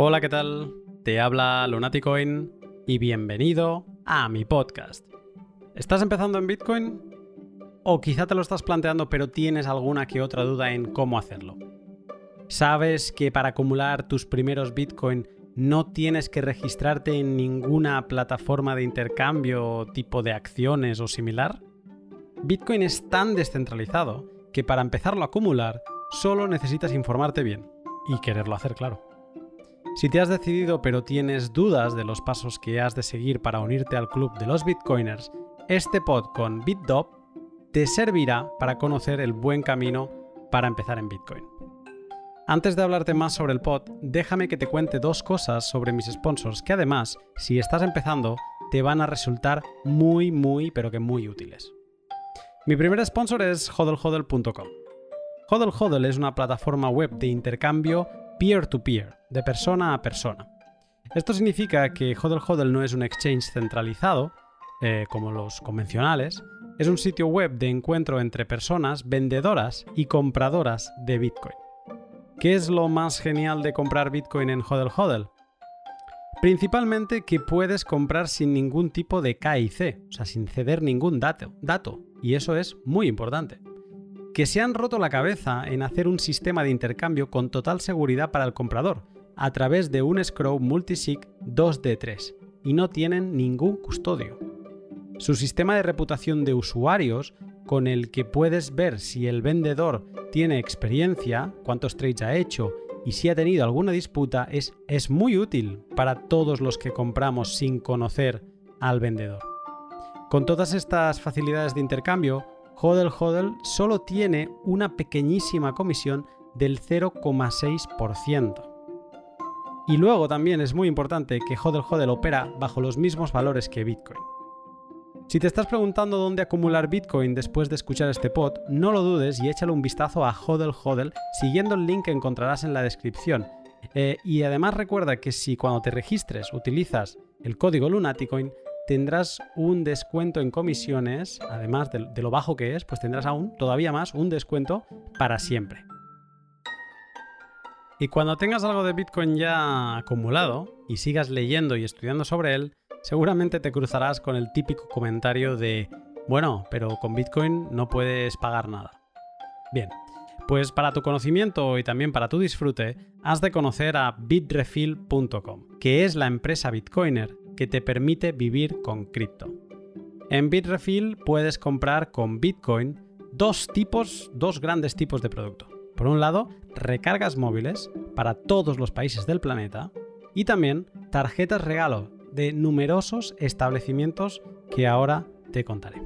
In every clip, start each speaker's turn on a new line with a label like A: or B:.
A: Hola, ¿qué tal? Te habla Lunaticoin y bienvenido a mi podcast. ¿Estás empezando en Bitcoin? ¿O quizá te lo estás planteando pero tienes alguna que otra duda en cómo hacerlo? ¿Sabes que para acumular tus primeros Bitcoin no tienes que registrarte en ninguna plataforma de intercambio tipo de acciones o similar? Bitcoin es tan descentralizado que para empezarlo a acumular solo necesitas informarte bien y quererlo hacer claro. Si te has decidido pero tienes dudas de los pasos que has de seguir para unirte al club de los bitcoiners, este pod con BitDop te servirá para conocer el buen camino para empezar en Bitcoin. Antes de hablarte más sobre el pod, déjame que te cuente dos cosas sobre mis sponsors que además, si estás empezando, te van a resultar muy, muy, pero que muy útiles. Mi primer sponsor es hodlhodl.com. HODL es una plataforma web de intercambio peer-to-peer, de persona a persona. Esto significa que HODL HODL no es un exchange centralizado, eh, como los convencionales, es un sitio web de encuentro entre personas vendedoras y compradoras de Bitcoin. ¿Qué es lo más genial de comprar Bitcoin en HODL HODL? Principalmente que puedes comprar sin ningún tipo de KIC, o sea, sin ceder ningún dato, dato, y eso es muy importante que se han roto la cabeza en hacer un sistema de intercambio con total seguridad para el comprador, a través de un Scroll Multisig 2D3, y no tienen ningún custodio. Su sistema de reputación de usuarios, con el que puedes ver si el vendedor tiene experiencia, cuántos trades ha hecho y si ha tenido alguna disputa, es, es muy útil para todos los que compramos sin conocer al vendedor. Con todas estas facilidades de intercambio, Hodel Hodel solo tiene una pequeñísima comisión del 0,6%. Y luego también es muy importante que Hodel Hodel opera bajo los mismos valores que Bitcoin. Si te estás preguntando dónde acumular Bitcoin después de escuchar este pod, no lo dudes y échale un vistazo a Hodel Hodel siguiendo el link que encontrarás en la descripción. Eh, y además recuerda que si cuando te registres utilizas el código Lunaticoin, tendrás un descuento en comisiones, además de, lo bajo que es, pues tendrás aún todavía más un descuento para siempre. Y cuando tengas algo de Bitcoin ya acumulado y sigas leyendo y estudiando sobre él, seguramente te cruzarás con el típico comentario de, bueno, pero con Bitcoin no puedes pagar nada. Bien, pues para tu conocimiento y también para tu disfrute, has de conocer a bitrefill.com, que es la empresa Bitcoiner que te permite vivir con cripto. En Bitrefill puedes comprar con Bitcoin dos tipos, dos grandes tipos de producto. Por un lado, recargas móviles para todos los países del planeta y también tarjetas regalo de numerosos establecimientos que ahora te contaré.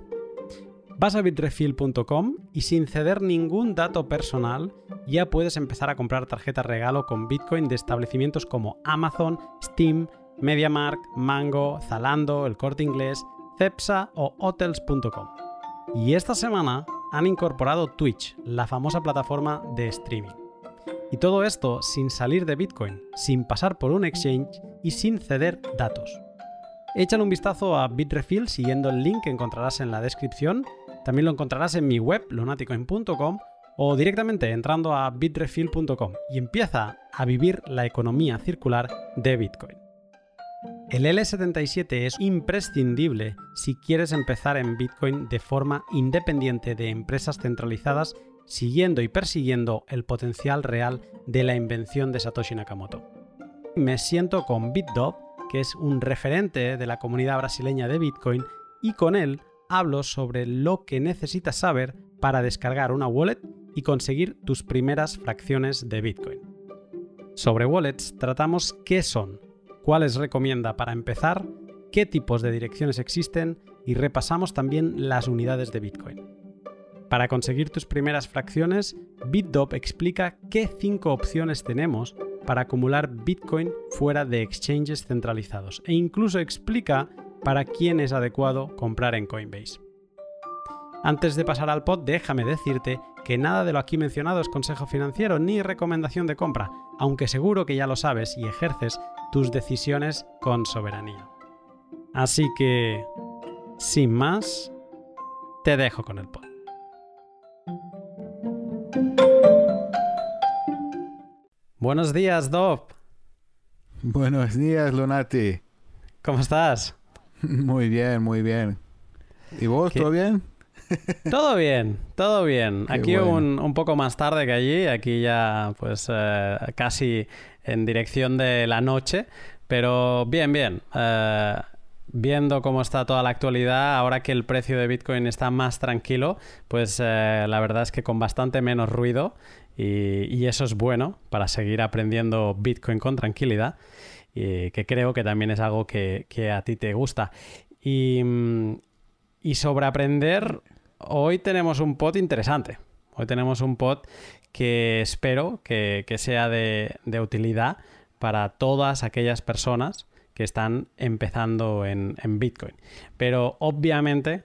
A: Vas a bitrefill.com y sin ceder ningún dato personal ya puedes empezar a comprar tarjetas regalo con Bitcoin de establecimientos como Amazon, Steam, MediaMark, Mango, Zalando, El Corte Inglés, Cepsa o Hotels.com. Y esta semana han incorporado Twitch, la famosa plataforma de streaming. Y todo esto sin salir de Bitcoin, sin pasar por un exchange y sin ceder datos. Échale un vistazo a Bitrefill siguiendo el link que encontrarás en la descripción. También lo encontrarás en mi web, lunaticoin.com, o directamente entrando a bitrefill.com y empieza a vivir la economía circular de Bitcoin. El L77 es imprescindible si quieres empezar en Bitcoin de forma independiente de empresas centralizadas, siguiendo y persiguiendo el potencial real de la invención de Satoshi Nakamoto. Me siento con BitDog, que es un referente de la comunidad brasileña de Bitcoin, y con él hablo sobre lo que necesitas saber para descargar una wallet y conseguir tus primeras fracciones de Bitcoin. Sobre wallets tratamos qué son, cuáles recomienda para empezar, qué tipos de direcciones existen y repasamos también las unidades de Bitcoin. Para conseguir tus primeras fracciones, BitDop explica qué cinco opciones tenemos para acumular Bitcoin fuera de exchanges centralizados e incluso explica para quién es adecuado comprar en Coinbase. Antes de pasar al pod, déjame decirte que nada de lo aquí mencionado es consejo financiero ni recomendación de compra, aunque seguro que ya lo sabes y ejerces tus decisiones con soberanía. Así que, sin más, te dejo con el pod. Buenos días, Dov.
B: Buenos días, Lunati.
A: ¿Cómo estás?
B: Muy bien, muy bien. ¿Y vos, todo bien?
A: Todo bien, todo bien. aquí un, poco más tarde que allí, aquí ya pues eh, casi en dirección de la noche, pero bien, bien. Eh, viendo cómo está toda la actualidad, ahora que el precio de Bitcoin está más tranquilo, pues eh, la verdad es que con bastante menos ruido y, eso es bueno para seguir aprendiendo Bitcoin con tranquilidad, y que creo que también es algo que, a ti te gusta. Y, sobre aprender, hoy tenemos un pod interesante. Hoy tenemos un pod que espero que, sea de, utilidad para todas aquellas personas que están empezando en, Bitcoin. Pero obviamente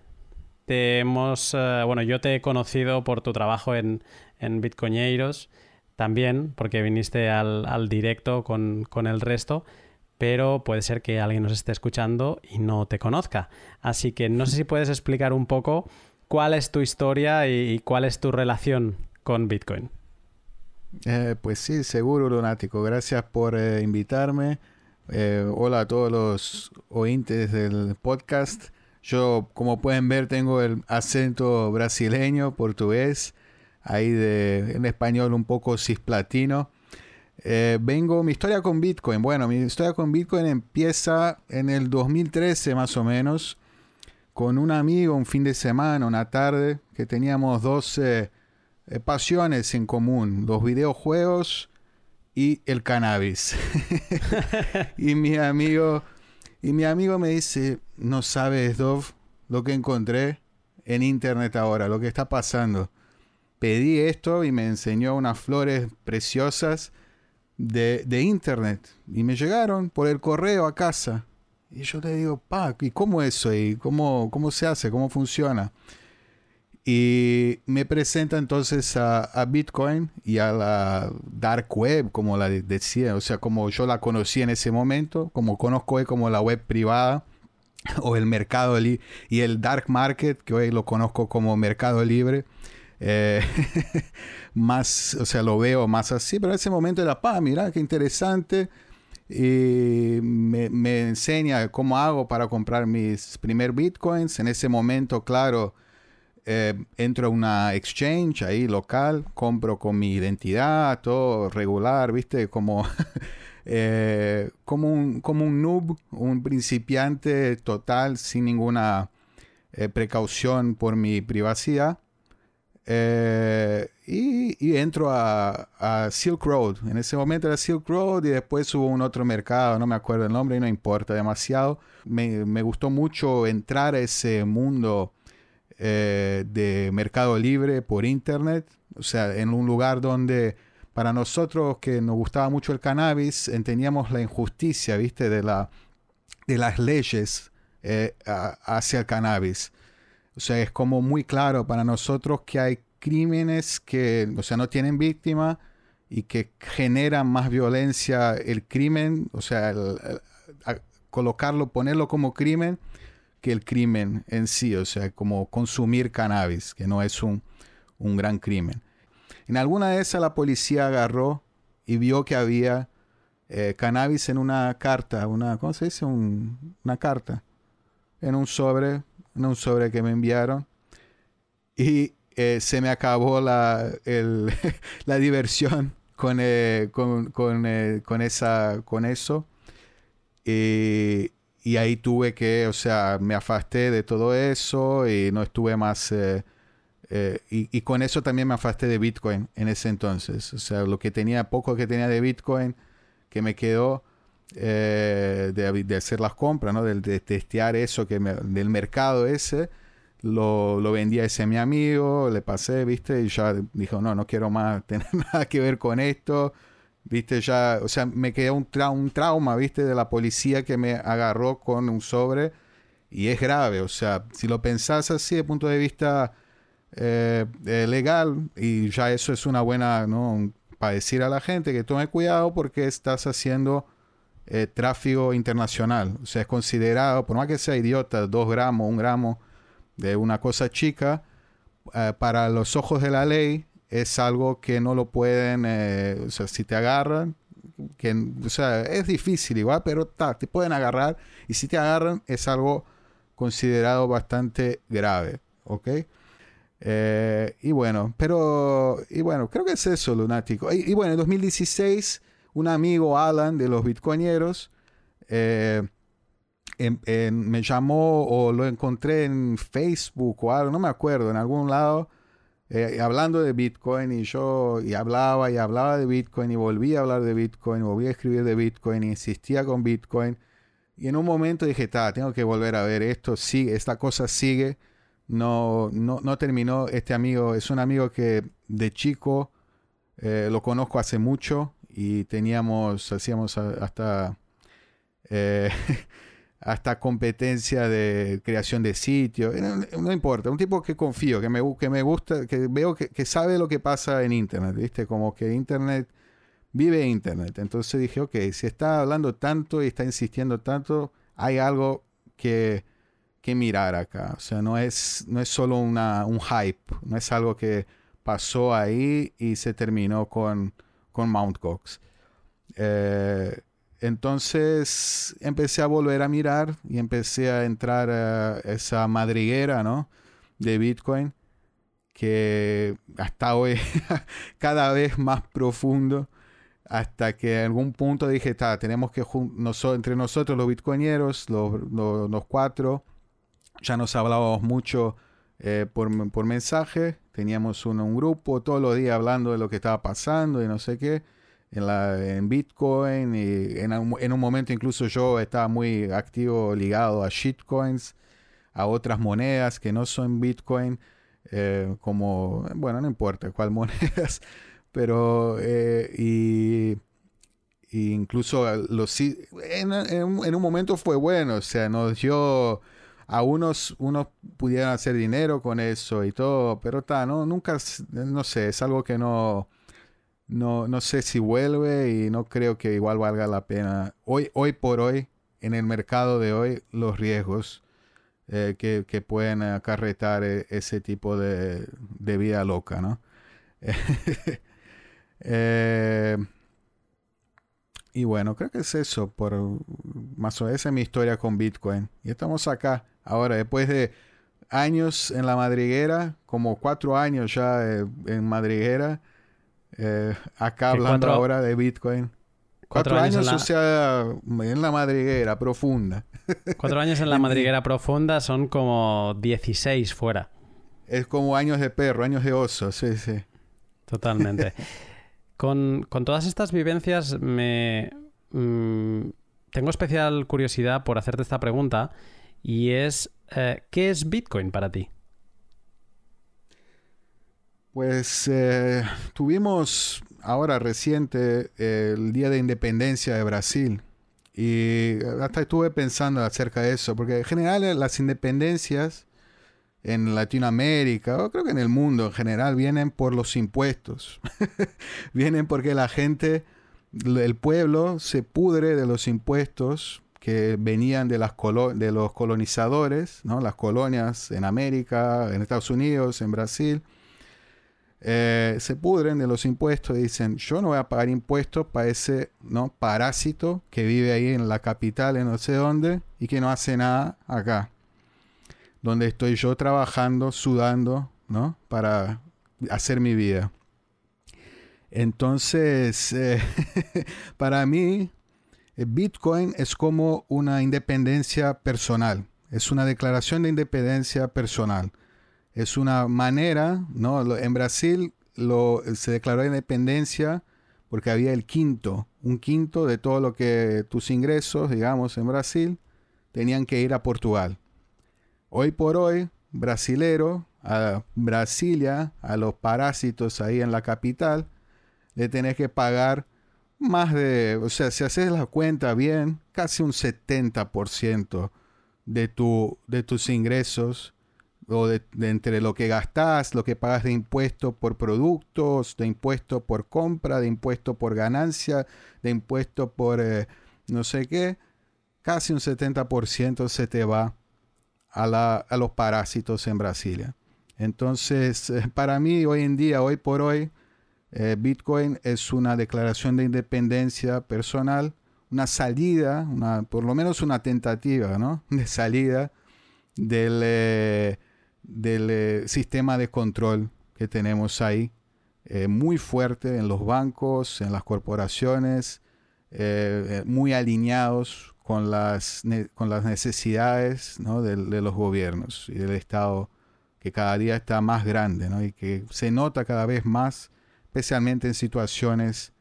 A: te hemos, eh, bueno, yo te he conocido por tu trabajo en, en Bitcoineiros, también porque viniste al, directo con, el resto, pero puede ser que alguien nos esté escuchando y no te conozca. Así que no sé si puedes explicar un poco cuál es tu historia y, cuál es tu relación con Bitcoin.
B: Eh, pues sí, seguro, Lunático. Gracias por eh, invitarme. Eh, hola a todos los oyentes del podcast. Yo, como pueden ver, tengo el acento brasileño, portugués ahí de en español un poco cisplatino. Eh, vengo, mi historia con Bitcoin. Bueno, mi historia con Bitcoin empieza en el 2013 más o menos, con un amigo, un fin de semana, una tarde, que teníamos dos eh, pasiones en común, los videojuegos y el cannabis. y mi amigo, y mi amigo me dice, no sabes, Dov, lo que encontré en internet ahora, lo que está pasando pedí esto y me enseñó unas flores preciosas de, internet. Y me llegaron por el correo a casa. Y yo le digo, pa, ¿y cómo eso? ¿Y cómo, cómo se hace? ¿Cómo funciona? Y me presenta entonces a, Bitcoin y a la dark web, como la decía, o sea, como yo la conocí en ese momento, como conozco hoy como la web privada o el mercado y el dark market, que hoy lo conozco como mercado libre. Eh, más, o sea, lo veo más así, pero en ese momento era, pa, mira, qué interesante. Y me, enseña cómo hago para comprar mis primer bitcoins. En ese momento, claro, eh, entro a una exchange ahí local, compro con mi identidad, todo regular, ¿viste? Como, eh, como, un, como un noob, un principiante total, sin ninguna precaución por mi privacidad. Eh, y, entro a, Silk Road. En ese momento era Silk Road y después hubo un otro mercado, no me acuerdo el nombre y no importa demasiado. Me, gustó mucho entrar a ese mundo eh, de mercado libre por internet. O sea, en un lugar donde para nosotros que nos gustaba mucho el cannabis, entendíamos la injusticia, ¿viste? De, la, de las leyes eh, hacia el cannabis. O sea, es como muy claro para nosotros que hay crímenes que, o sea, no tienen víctima y que generan más violencia el crimen, o sea, colocarlo, ponerlo como crimen que el crimen en sí, o sea, como consumir cannabis, que no es un, gran crimen. En alguna de esas la policía agarró y vio que había eh, cannabis en una carta, una, ¿cómo se dice? una carta, en un sobre un sobre que me enviaron. Y eh, se me acabó la, la diversión con, eh, con, con, eh, con, esa, con eso. Y, ahí tuve que, o sea, me afasté de todo eso y no estuve más... y, y, con eso también me afasté de Bitcoin en ese entonces. O sea, lo que tenía, poco que tenía de Bitcoin, que me quedó, eh, de, hacer las compras, ¿no? de, testear eso que del mercado ese. Lo, lo vendía ese mi amigo, le pasé, ¿viste? Y ya dijo, no, no quiero más tener nada que ver con esto. ¿Viste? Ya, o sea, me quedó un, un trauma, ¿viste? De la policía que me agarró con un sobre. Y es grave, o sea, si lo pensás así, de punto de vista eh, eh, legal, y ya eso es una buena, ¿no? Para decir a la gente que tome cuidado porque estás haciendo eh, tráfico internacional. O sea, es considerado, por más que sea idiota, dos gramos, un gramo de una cosa chica, eh, para los ojos de la ley es algo que no lo pueden, eh, o sea, si te agarran, que, o sea, es difícil igual, pero te pueden agarrar y si te agarran es algo considerado bastante grave, ¿ok? Eh, y bueno, pero, y bueno, creo que es eso, lunático. Y, bueno, en 2016, un amigo, Alan, de los bitcoineros, eh, me llamó o lo encontré en Facebook o algo, no me acuerdo, en algún lado, eh, hablando de Bitcoin y yo y hablaba y hablaba de Bitcoin y volvía a hablar de Bitcoin, volvía a escribir de Bitcoin insistía con Bitcoin. Y en un momento dije, tengo que volver a ver esto, sigue, esta cosa sigue no, no, no terminó. Este amigo es un amigo que de chico eh, lo conozco hace mucho y teníamos, hacíamos hasta, eh, hasta competencia de creación de sitio. No, importa, un tipo que confío, que me, que me gusta, que veo que, que sabe lo que pasa en Internet, ¿viste? Como que Internet vive Internet. Entonces dije, ok, si está hablando tanto y está insistiendo tanto, hay algo que que mirar acá. O sea, no es, no es solo una, un hype, no es algo que pasó ahí y se terminó con, con Mount Gox. Eh, entonces empecé a volver a mirar y empecé a entrar a esa madriguera, ¿no? De Bitcoin que hasta hoy cada vez más profundo hasta que en algún punto dije, tenemos que entre nosotros los bitcoineros, los, los cuatro, ya nos hablábamos mucho eh, por, mensaje, teníamos un, grupo todos los días hablando de lo que estaba pasando y no sé qué, en, la, en Bitcoin, y en, un momento incluso yo estaba muy activo ligado a shitcoins, a otras monedas que no son Bitcoin, eh, como, bueno, no importa cuál monedas, pero, eh, y, incluso los, en, en, un momento fue bueno, o sea, nos dio a unos, unos pudieran hacer dinero con eso y todo, pero está, no, nunca, no sé, es algo que no, no, no sé si vuelve y no creo que igual valga la pena. Hoy, hoy por hoy, en el mercado de hoy, los riesgos eh, que, que, pueden acarretar e, ese tipo de, de vida loca, ¿no? eh, y bueno, creo que es eso, por más o menos esa es mi historia con Bitcoin. Y estamos acá, ahora, después de años en la madriguera, como cuatro años ya eh, en madriguera, eh, acá hablando ahora de Bitcoin. Cuatro, años, o sea, en la madriguera profunda.
A: Cuatro años en la madriguera profunda son como 16 fuera.
B: Es como años de perro, años de oso, sí, sí.
A: Totalmente. Con, todas estas vivencias me... Mm, tengo especial curiosidad por hacerte esta pregunta y es, eh, ¿qué es Bitcoin para ti?
B: Pues eh, tuvimos ahora reciente el Día de Independencia de Brasil y hasta estuve pensando acerca de eso, porque en general las independencias en Latinoamérica, o creo que en el mundo en general, vienen por los impuestos. vienen porque la gente, el pueblo se pudre de los impuestos que venían de, las de los colonizadores, ¿no? las colonias en América, en Estados Unidos, en Brasil. Eh, se pudren de los impuestos y dicen, yo no voy a pagar impuestos para ese ¿no? parásito que vive ahí en la capital, en no sé dónde, y que no hace nada acá donde estoy yo trabajando, sudando, ¿no? Para hacer mi vida. Entonces, eh, para mí, Bitcoin es como una independencia personal. Es una declaración de independencia personal. Es una manera, ¿no? En Brasil lo, se declaró independencia porque había el quinto, un quinto de todo lo que tus ingresos, digamos, en Brasil, tenían que ir a Portugal. Hoy por hoy, brasilero, a Brasilia, a los parásitos ahí en la capital, le tenés que pagar más de, o sea, si haces la cuenta bien, casi un 70% de, tu, de tus ingresos o de, entre lo que gastas, lo que pagas de impuesto por productos, de impuesto por compra, de impuesto por ganancia, de impuesto por eh, no sé qué, casi un 70% se te va a, los parásitos en Brasilia. Entonces, para mí hoy en día, hoy por hoy, eh, Bitcoin es una declaración de independencia personal, una salida, por lo menos una tentativa ¿no? de salida del, eh, del eh, sistema de control que tenemos ahí, muy fuerte en los bancos, en las corporaciones, muy alineados con las, con las necesidades de, de, los gobiernos y del Estado que cada día está más grande ¿no? y que se nota cada vez más especialmente en situaciones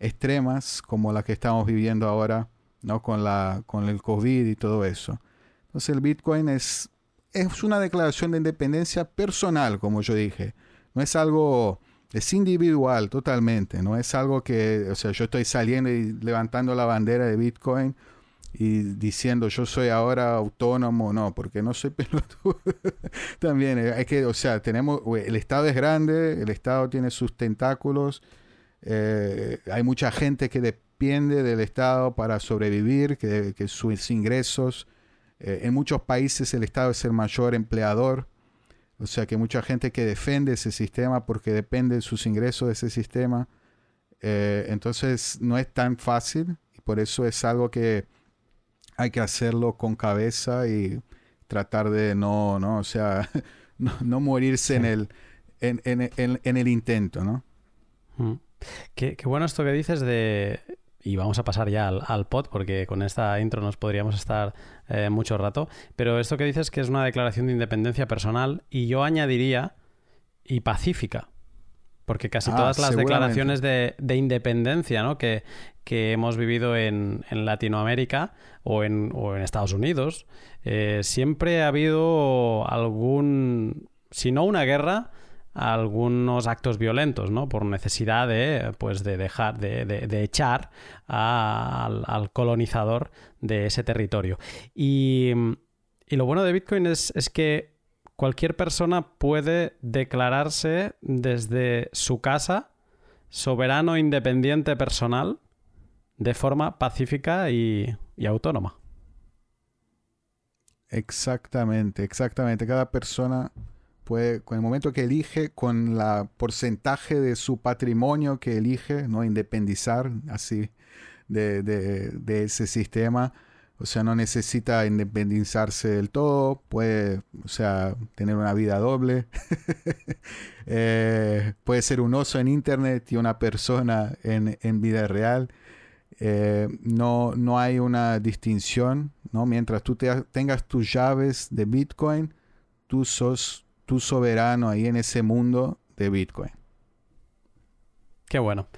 B: extremas como la que estamos viviendo ahora, ¿no? Con, la, con el COVID y todo eso. Entonces el Bitcoin es, es una declaración de independencia personal, como yo dije. No es algo, es individual totalmente. No es algo que, o sea, yo estoy saliendo y levantando la bandera de Bitcoin y diciendo yo soy ahora autónomo, no, porque no soy pelotudo. También hay que, o sea, tenemos, el Estado es grande, el Estado tiene sus tentáculos, eh, hay mucha gente que depende del Estado para sobrevivir, que, sus ingresos, eh, en muchos países el Estado es el mayor empleador, o sea que mucha gente que defiende ese sistema porque depende de sus ingresos de ese sistema, eh, entonces no es tan fácil y por eso es algo que hay que hacerlo con cabeza y tratar de no, no, o sea, no, morirse en, el, en, en, el intento, ¿no?
A: Mm. Qué, bueno esto que dices de... Y vamos a pasar ya al, pod porque con esta intro nos podríamos estar eh, mucho rato. Pero esto que dices que es una declaración de independencia personal y yo añadiría y pacífica. Porque casi ah, todas las declaraciones de, de independencia ¿no? que, que hemos vivido en, Latinoamérica o en, Estados Unidos, eh, siempre ha habido algún, si no una guerra, algunos actos violentos, ¿no? Por necesidad de, pues, de dejar, de, de, echar al, al, colonizador de ese territorio. Y, y lo bueno de Bitcoin es, es que cualquier persona puede declararse desde su casa soberano independiente personal de forma pacífica y, autónoma.
B: Exactamente, exactamente. Cada persona puede, con el momento que elige, con la porcentaje de su patrimonio que elige, no independizar así de, de, ese sistema. O sea, no necesita independizarse del todo, puede, o sea, tener una vida doble. Eh, puede ser un oso en internet y una persona en, en vida real. Eh, no, no hay una distinción, ¿no? Mientras tú tengas tus llaves de Bitcoin, tú sos tu soberano ahí en ese mundo de Bitcoin.
A: Qué bueno.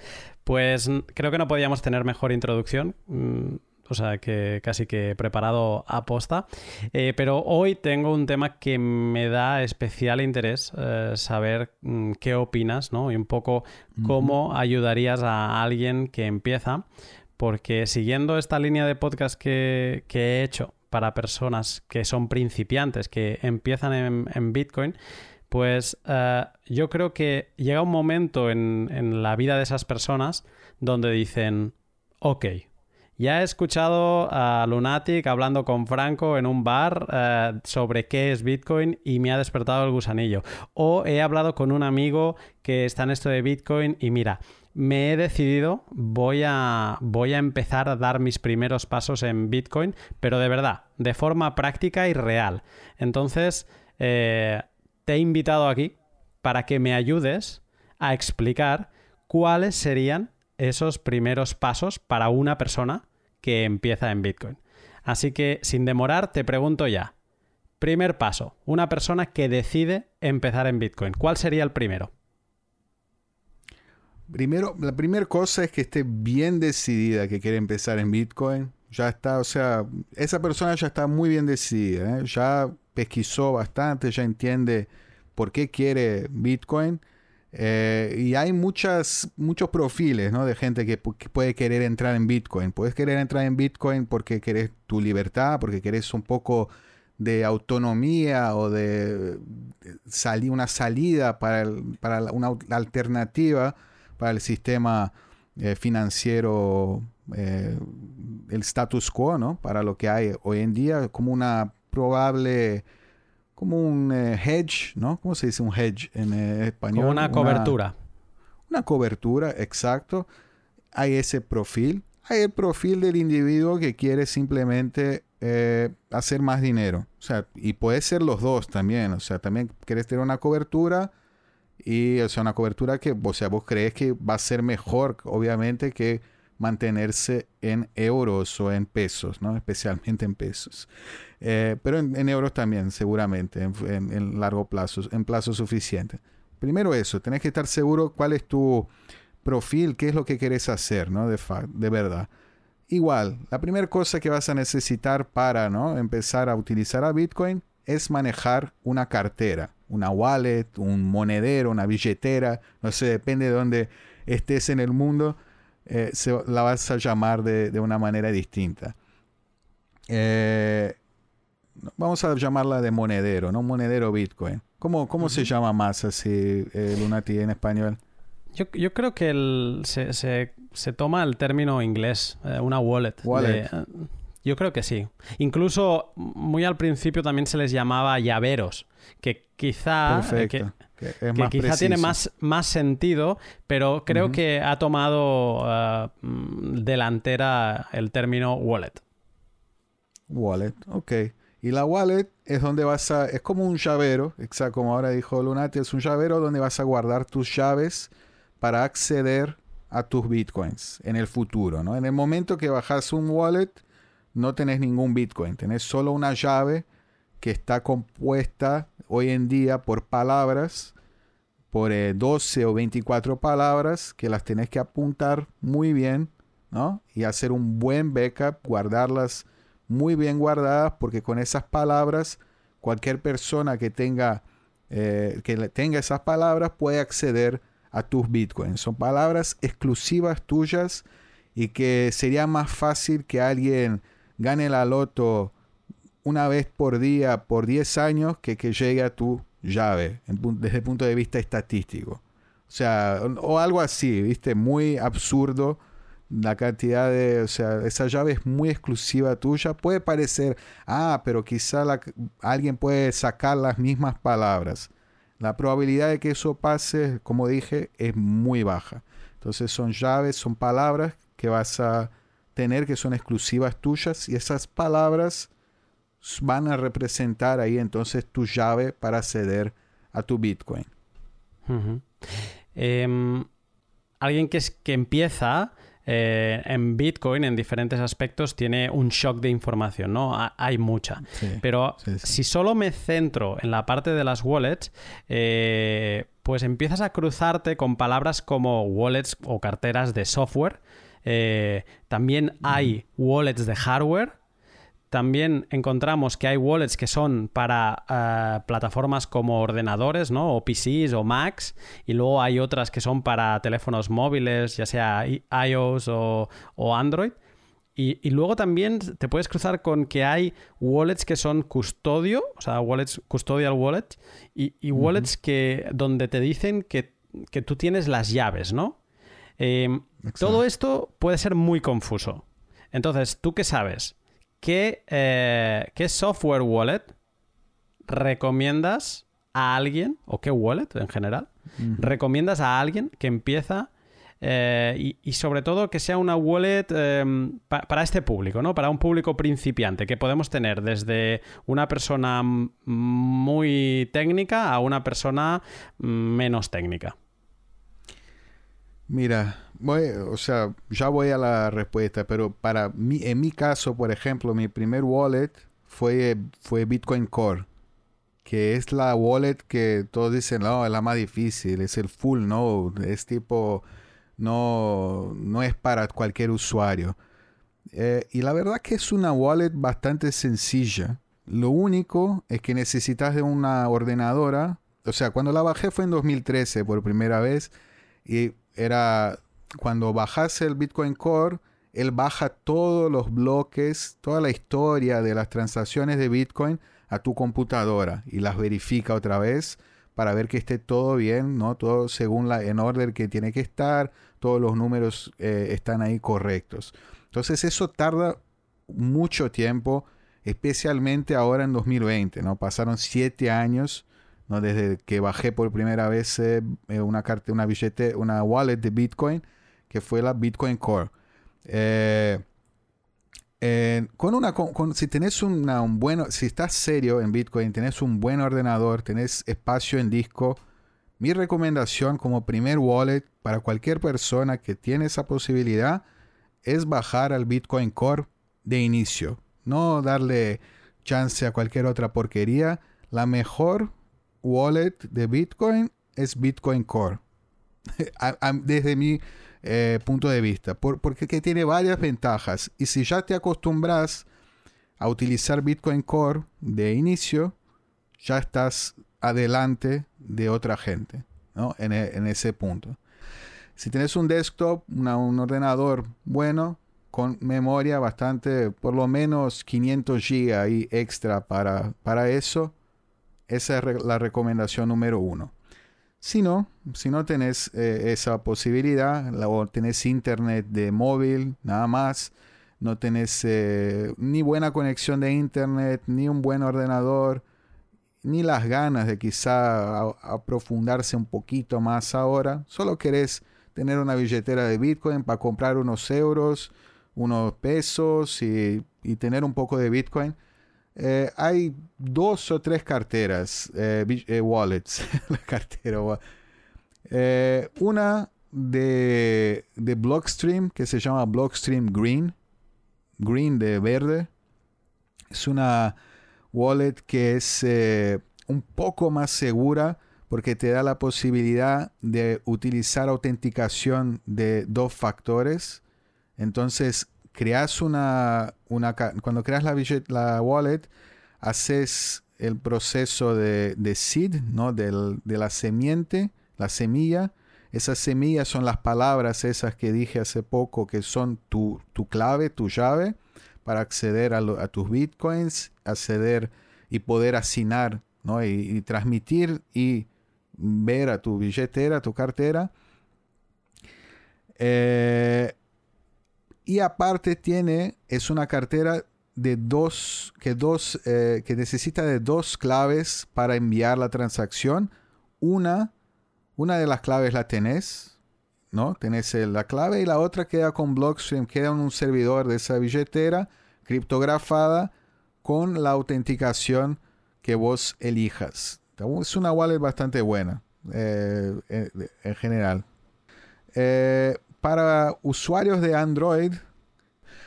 A: Pues creo que no podíamos tener mejor introducción. Mm, o sea, que casi que preparado a posta. Eh, pero hoy tengo un tema que me da especial interés eh, saber mm, qué opinas, ¿no? Y un poco cómo ayudarías a alguien que empieza porque siguiendo esta línea de podcast que, he hecho para personas que son principiantes, que empiezan en, Bitcoin, pues eh, yo creo que llega un momento en, la vida de esas personas donde dicen, ok, ya he escuchado a Lunatic hablando con Franco en un bar eh, sobre qué es Bitcoin y me ha despertado el gusanillo. O he hablado con un amigo que está en esto de Bitcoin y mira, me he decidido, voy a, voy a empezar a dar mis primeros pasos en Bitcoin, pero de verdad, de forma práctica y real. Entonces, eh, te he invitado aquí para que me ayudes a explicar cuáles serían esos primeros pasos para una persona que empieza en Bitcoin. Así que, sin demorar, te pregunto ya. Primer paso, una persona que decide empezar en Bitcoin. ¿Cuál sería el primero?
B: Primero, la primera cosa es que esté bien decidida que quiere empezar en Bitcoin. Ya está, o sea, esa persona ya está muy bien decidida. ¿eh? Ya pesquisó bastante, ya entiende por qué quiere Bitcoin. Eh, y hay muchas, muchos perfiles ¿no? de gente que, puede querer entrar en Bitcoin. Puedes querer entrar en Bitcoin porque querés tu libertad, porque querés un poco de autonomía o de, salir una salida para, para una alternativa para el sistema eh, financiero, eh, el status quo, ¿no? Para lo que hay hoy en día, como una probable, como un eh, hedge, ¿no? ¿Cómo se dice un hedge en español?
A: Como una cobertura.
B: una cobertura, exacto. Hay ese perfil. Hay el perfil del individuo que quiere simplemente eh, hacer más dinero. O sea, y puede ser los dos también. O sea, también quieres tener una cobertura y, o sea, una cobertura que, o sea, vos crees que va a ser mejor, obviamente, que mantenerse en euros o en pesos, ¿no? Especialmente en pesos. Eh, pero en, euros también, seguramente, en, largo plazo, en plazo suficiente. Primero eso, tenés que estar seguro cuál es tu perfil, qué es lo que querés hacer, ¿no? De, de verdad. Igual, la primera cosa que vas a necesitar para ¿no? empezar a utilizar a Bitcoin es manejar una cartera, una wallet, un monedero, una billetera, no sé, depende de dónde estés en el mundo eh, la vas a llamar de, una manera distinta. Eh, vamos a llamarla de monedero, ¿no? Monedero Bitcoin. ¿Cómo, cómo se llama más así, eh, Lunati, en español?
A: Yo, yo creo que se, se, toma el término inglés, una wallet. Yo creo que sí. Incluso muy al principio también se les llamaba llaveros, que quizá...
B: Perfecto
A: que, quizá tiene más, más sentido, pero creo que ha tomado eh, delantera el término wallet.
B: Wallet, ok. Y la wallet es donde vas a, es como un llavero, exacto como ahora dijo Lunati, es un llavero donde vas a guardar tus llaves para acceder a tus bitcoins en el futuro, ¿no? En el momento que bajas un wallet, no tenés ningún bitcoin, tenés solo una llave que está compuesta hoy en día por palabras, por 12 eh, o 24 palabras que las tenés que apuntar muy bien, ¿no? Y hacer un buen backup, guardarlas muy bien guardadas, porque con esas palabras, cualquier persona que tenga, eh, que tenga esas palabras puede acceder a tus bitcoins. Son palabras exclusivas tuyas y que sería más fácil que alguien gane la loto una vez por día por 10 años que que llegue a tu llave desde el punto de vista estadístico. O sea, o algo así, ¿viste? Muy absurdo la cantidad de, o sea, esa llave es muy exclusiva tuya. Puede parecer, ah, pero quizá alguien puede sacar las mismas palabras. La probabilidad de que eso pase, como dije, es muy baja. Entonces son llaves, son palabras que vas a tener que son exclusivas tuyas y esas palabras van a representar ahí entonces tu llave para acceder a tu Bitcoin.
A: Em, alguien que, es, que empieza eh, en Bitcoin en diferentes aspectos tiene un shock de información, ¿no? hay mucha. Pero si solo me centro en la parte de las wallets, eh, pues empiezas a cruzarte con palabras como wallets o carteras de software. Eh, también hay wallets de hardware también encontramos que hay wallets que son para eh, plataformas como ordenadores, ¿no? O PCs o Macs. Y luego hay otras que son para teléfonos móviles, ya sea iOS o, Android. Y, luego también te puedes cruzar con que hay wallets que son custodio, o sea, wallets, custodial wallets, y, wallets que, donde te dicen que, tú tienes las llaves, ¿no? Em, todo esto puede ser muy confuso. Entonces, ¿tú qué sabes? Eh, ¿qué, software wallet recomiendas a alguien, o qué wallet en general, recomiendas a alguien que empieza eh, y, sobre todo que sea una wallet em, para este público, ¿no? Para un público principiante, que podemos tener desde una persona muy técnica a una persona menos técnica.
B: Mira, voy, o sea, ya voy a la respuesta, pero para mí, en mi caso, por ejemplo, mi primer wallet fue, fue Bitcoin Core, que es la wallet que todos dicen, no, es la más difícil, es el full node, es tipo, no, no es para cualquier usuario. Eh, y la verdad que es una wallet bastante sencilla. Lo único es que necesitas de una ordenadora. O sea, cuando la bajé fue en 2013 por primera vez. Y era cuando bajas el Bitcoin Core, él baja todos los bloques, toda la historia de las transacciones de Bitcoin a tu computadora y las verifica otra vez para ver que esté todo bien, ¿no? Todo según la en orden que tiene que estar, todos los números eh, están ahí correctos. Entonces eso tarda mucho tiempo, especialmente ahora en 2020, ¿no? Pasaron siete años ¿no? Desde que bajé por primera vez eh, eh, una carta, una billete, una wallet de Bitcoin, que fue la Bitcoin Core. con una, si tenés un bueno, si estás serio en Bitcoin, tenés un buen ordenador, tenés espacio en disco, mi recomendación como primer wallet para cualquier persona que tiene esa posibilidad es bajar al Bitcoin Core de inicio. No darle chance a cualquier otra porquería. La mejor wallet de Bitcoin es Bitcoin Core. Desde mi eh, punto de vista. porque tiene varias ventajas. Y si ya te acostumbras a utilizar Bitcoin Core de inicio, ya estás adelante de otra gente. En, e, en ese punto. Si tienes un desktop, un ordenador bueno, con memoria bastante, por lo menos 500 GB extra para, para eso, esa es la recomendación número uno. Si no, si no tenés eh, esa posibilidad, o tenés internet de móvil, nada más, no tenés eh, ni buena conexión de internet, ni un buen ordenador, ni las ganas de quizá aprofundarse un poquito más ahora, solo querés tener una billetera de Bitcoin para comprar unos euros, unos pesos y, tener un poco de Bitcoin. Eh, hay dos o tres carteras, eh, eh, wallets, la cartera. una de, de Blockstream que se llama Blockstream Green, Green de verde. Es una wallet que es un poco más segura porque te da la posibilidad de utilizar autenticación de dos factores. Entonces, creas una, una cuando creas la, wallet, haces el proceso de, seed, ¿no? de la semiente, la semilla. Esas semillas son las palabras esas que dije hace poco, que son tu, clave, tu llave, para acceder a, a tus bitcoins, acceder y poder asignar ¿no? y transmitir y ver a tu billetera, tu cartera. Eh, y aparte tiene, es una cartera de dos, que dos, eh, que necesita de dos claves para enviar la transacción. Una, una de las claves la tenés, ¿no? Tenés la clave y la otra queda con Blockstream, queda en un servidor de esa billetera criptografada con la autenticación que vos elijas. Es una wallet bastante buena eh, en, general. Eh, para usuarios de Android,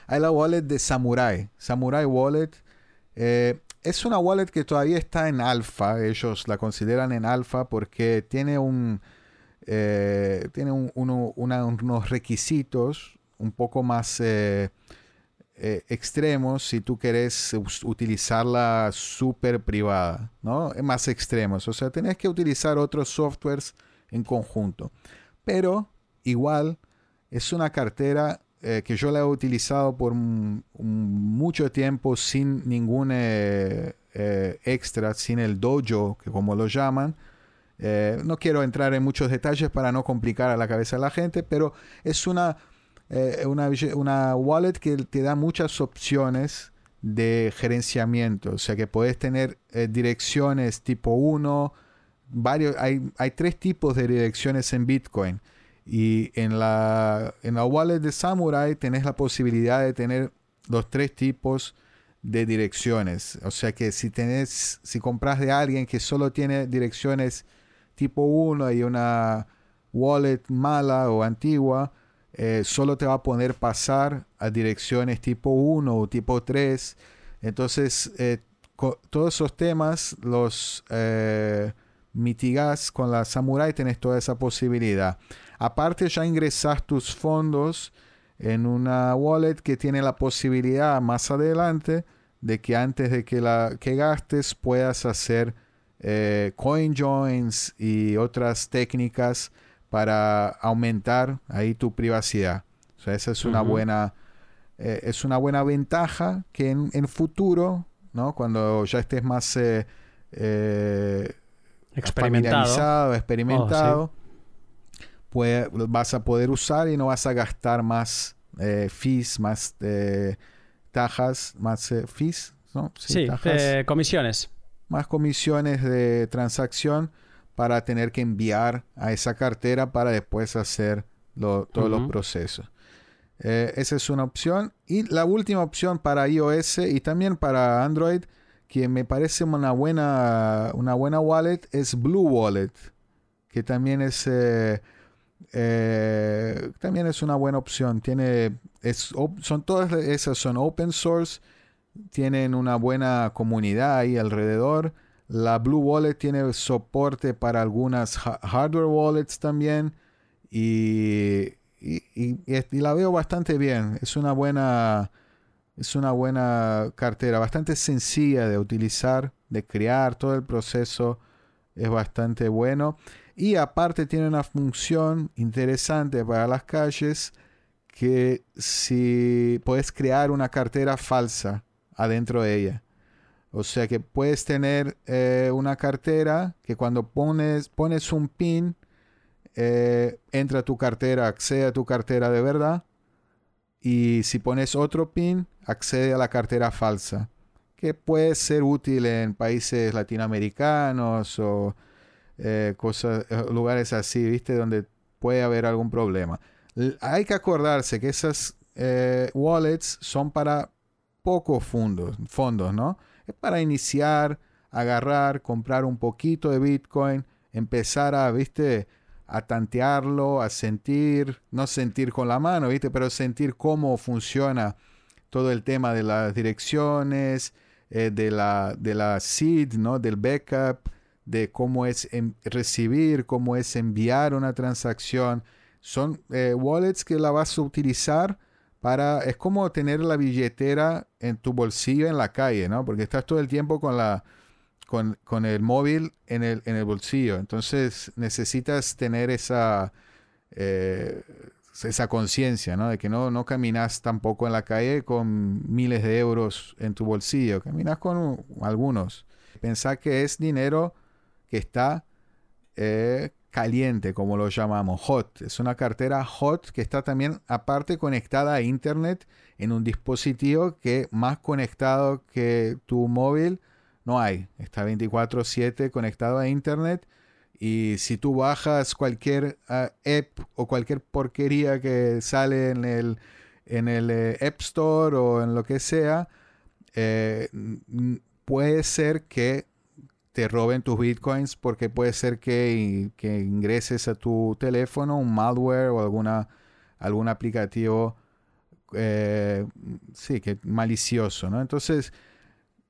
B: hay la wallet de Samurai. Samurai Wallet. Eh, es una wallet que todavía está en alfa. Ellos la consideran en alfa porque tiene un. tiene unos requisitos un poco más eh, extremos si tú querés utilizarla súper privada, ¿no? Más extremos. O sea, tenés que utilizar otros softwares en conjunto. Pero igual es una cartera eh, que yo la he utilizado por mucho tiempo sin ningún eh, extra, sin el dojo, que como lo llaman. no quiero entrar en muchos detalles para no complicar a la cabeza de la gente, pero es una eh, una, una wallet que te da muchas opciones de gerenciamiento. O sea que puedes tener eh, direcciones tipo 1, varios, hay, hay, tres tipos de direcciones en Bitcoin. Y en la, en la wallet de Samurai tenés la posibilidad de tener los tres tipos de direcciones. O sea que si tenés, si compras de alguien que solo tiene direcciones tipo 1 y una wallet mala o antigua, eh, solo te va a poner pasar a direcciones tipo 1 o tipo 3. Entonces, eh, todos esos temas los eh, mitigas con la Samurai, tenés toda esa posibilidad. Aparte, ya ingresas tus fondos en una wallet que tiene la posibilidad más adelante de que antes de que la que gastes puedas hacer coin joins y otras técnicas para aumentar ahí tu privacidad. O sea, esa es una buena eh, es una buena ventaja que en, en, futuro, ¿no? Cuando ya estés más eh, eh,
A: experimentado,
B: experimentado, pues, vas a poder usar y no vas a gastar más fees, más tajas, más fees, ¿no?
A: Sí, comisiones.
B: más comisiones de transacción para tener que enviar a esa cartera para después hacer todos los procesos. Eh, esa es una opción. Y la última opción para iOS y también para Android, que me parece una buena, una buena wallet, es Blue Wallet, que también es, eh, también es una buena opción. Tiene, son todas esas son open source, tienen una buena comunidad ahí alrededor. La Blue Wallet tiene soporte para algunas hardware wallets también. Y, y, la veo bastante bien. Es una buena. Es una buena cartera, bastante sencilla de utilizar, de crear, todo el proceso es bastante bueno. Y aparte tiene una función interesante para las calles que si puedes crear una cartera falsa adentro de ella. O sea que puedes tener eh, una cartera que cuando pones, pones un pin, eh, entra a tu cartera, accede a tu cartera de verdad. Y si pones otro pin, accede a la cartera falsa. Que puede ser útil en países latinoamericanos o eh, cosas, lugares así, ¿viste? Donde puede haber algún problema. hay que acordarse que esas wallets son para pocos fondos, fondos, ¿no? Es para iniciar, agarrar, comprar un poquito de Bitcoin, empezar a, viste, a tantearlo, a sentir, no sentir con la mano, viste, pero sentir cómo funciona todo el tema de las direcciones, eh, de, la, de la seed, ¿no? Del backup, de cómo es recibir, cómo es enviar una transacción. Son eh, wallets que la vas a utilizar para, es como tener la billetera en tu bolsillo en la calle, ¿no? Porque estás todo el tiempo con la, con, el móvil en el, en el, bolsillo. Entonces necesitas tener esa, eh, esa conciencia, ¿no? De que no, no caminas tampoco en la calle con miles de euros en tu bolsillo. Caminas con algunos. Pensar que es dinero que está eh, caliente, como lo llamamos, hot. Es una cartera hot que está también aparte conectada a internet en un dispositivo que más conectado que tu móvil no hay. Está 24/7 conectado a internet y si tú bajas cualquier ah, app o cualquier porquería que sale en el, en el eh, App Store o en lo que sea, eh, puede ser que te roben tus bitcoins porque puede ser que, ingreses a tu teléfono un malware o alguna, algún aplicativo eh, sí, que malicioso, ¿no? Entonces,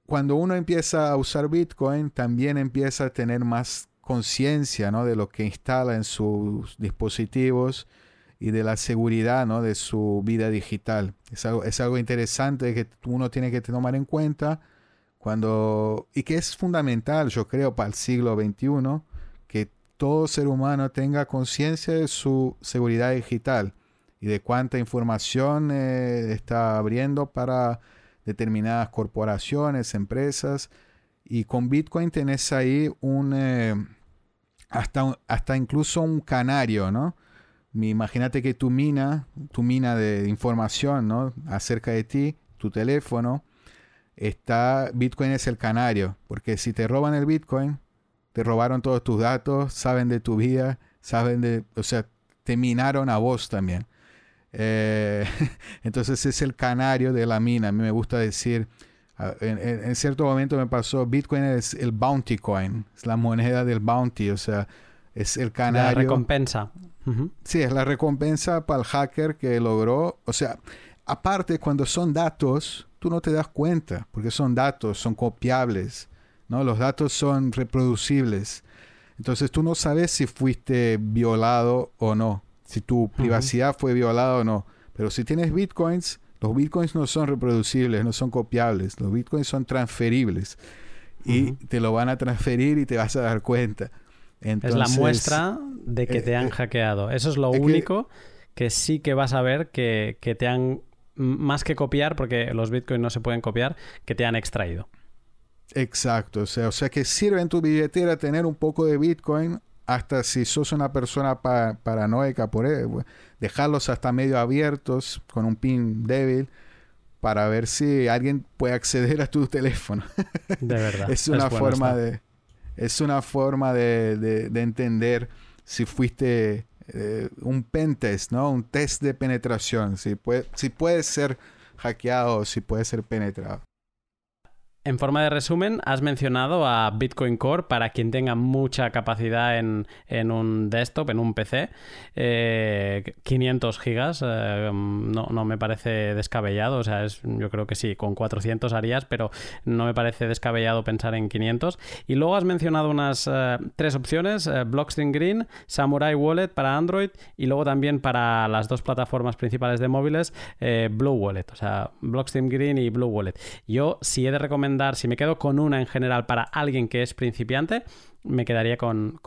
B: cuando uno empieza a usar Bitcoin, también empieza a tener más conciencia, ¿no? De lo que instala en sus dispositivos y de la seguridad, ¿no? De su vida digital. Es algo, es algo interesante que uno tiene que tomar en cuenta cuando, y que es fundamental, yo creo, para el siglo XXI, que todo ser humano tenga conciencia de su seguridad digital y de cuánta información eh, está abriendo para determinadas corporaciones, empresas. Y con Bitcoin tenés ahí un, eh, hasta, hasta incluso un canario, ¿no? Imagínate que tu mina, tu mina de información, ¿no? Acerca de ti, tu teléfono, está Bitcoin es el canario, porque si te roban el Bitcoin, te robaron todos tus datos, saben de tu vida, saben de, o sea, te minaron a vos también. Eh, entonces es el canario de la mina. A mí me gusta decir, en, cierto momento me pasó, Bitcoin es el bounty coin, es la moneda del bounty, o sea, es el canario.
A: La recompensa.
B: Sí, es la recompensa para el hacker que logró, o sea, aparte cuando son datos, tú no te das cuenta, porque son datos, son copiables, ¿no? Los datos son reproducibles. Entonces tú no sabes si fuiste violado o no, si tu privacidad fue violada o no. Pero si tienes bitcoins, los bitcoins no son reproducibles, no son copiables, los bitcoins son transferibles. Y te lo van a transferir y te vas a dar cuenta.
A: es la muestra de que te eh, han eh, hackeado. Eso es lo único que, sí que vas a ver que, que te han más que copiar, porque los bitcoins no se pueden copiar, que te han extraído.
B: Exacto, o sea, o sea que sirve en tu billetera tener un poco de bitcoin, hasta si sos una persona paranoica por él, dejarlos hasta medio abiertos con un pin débil, para ver si alguien puede acceder a tu teléfono.
A: De verdad.
B: es una forma de es una forma de, entender si fuiste eh, un pentest, ¿no? Un test de penetración, si puede, si puede ser hackeado si puede ser penetrado.
A: En forma de resumen, has mencionado a Bitcoin Core para quien tenga mucha capacidad en, un desktop, en un PC. 500 eh, gigas, eh, no, me parece descabellado. O sea, es, yo creo que sí, con 400 harías, pero no me parece descabellado pensar en 500. Y luego has mencionado unas eh, tres opciones: Blockstream Green, Samurai Wallet para Android y luego también para las dos plataformas principales de móviles, Blue Wallet. O sea, Blockstream Green y Blue Wallet. Yo, si he de recomendar si me quedo con una en general para alguien que es principiante, me quedaría con,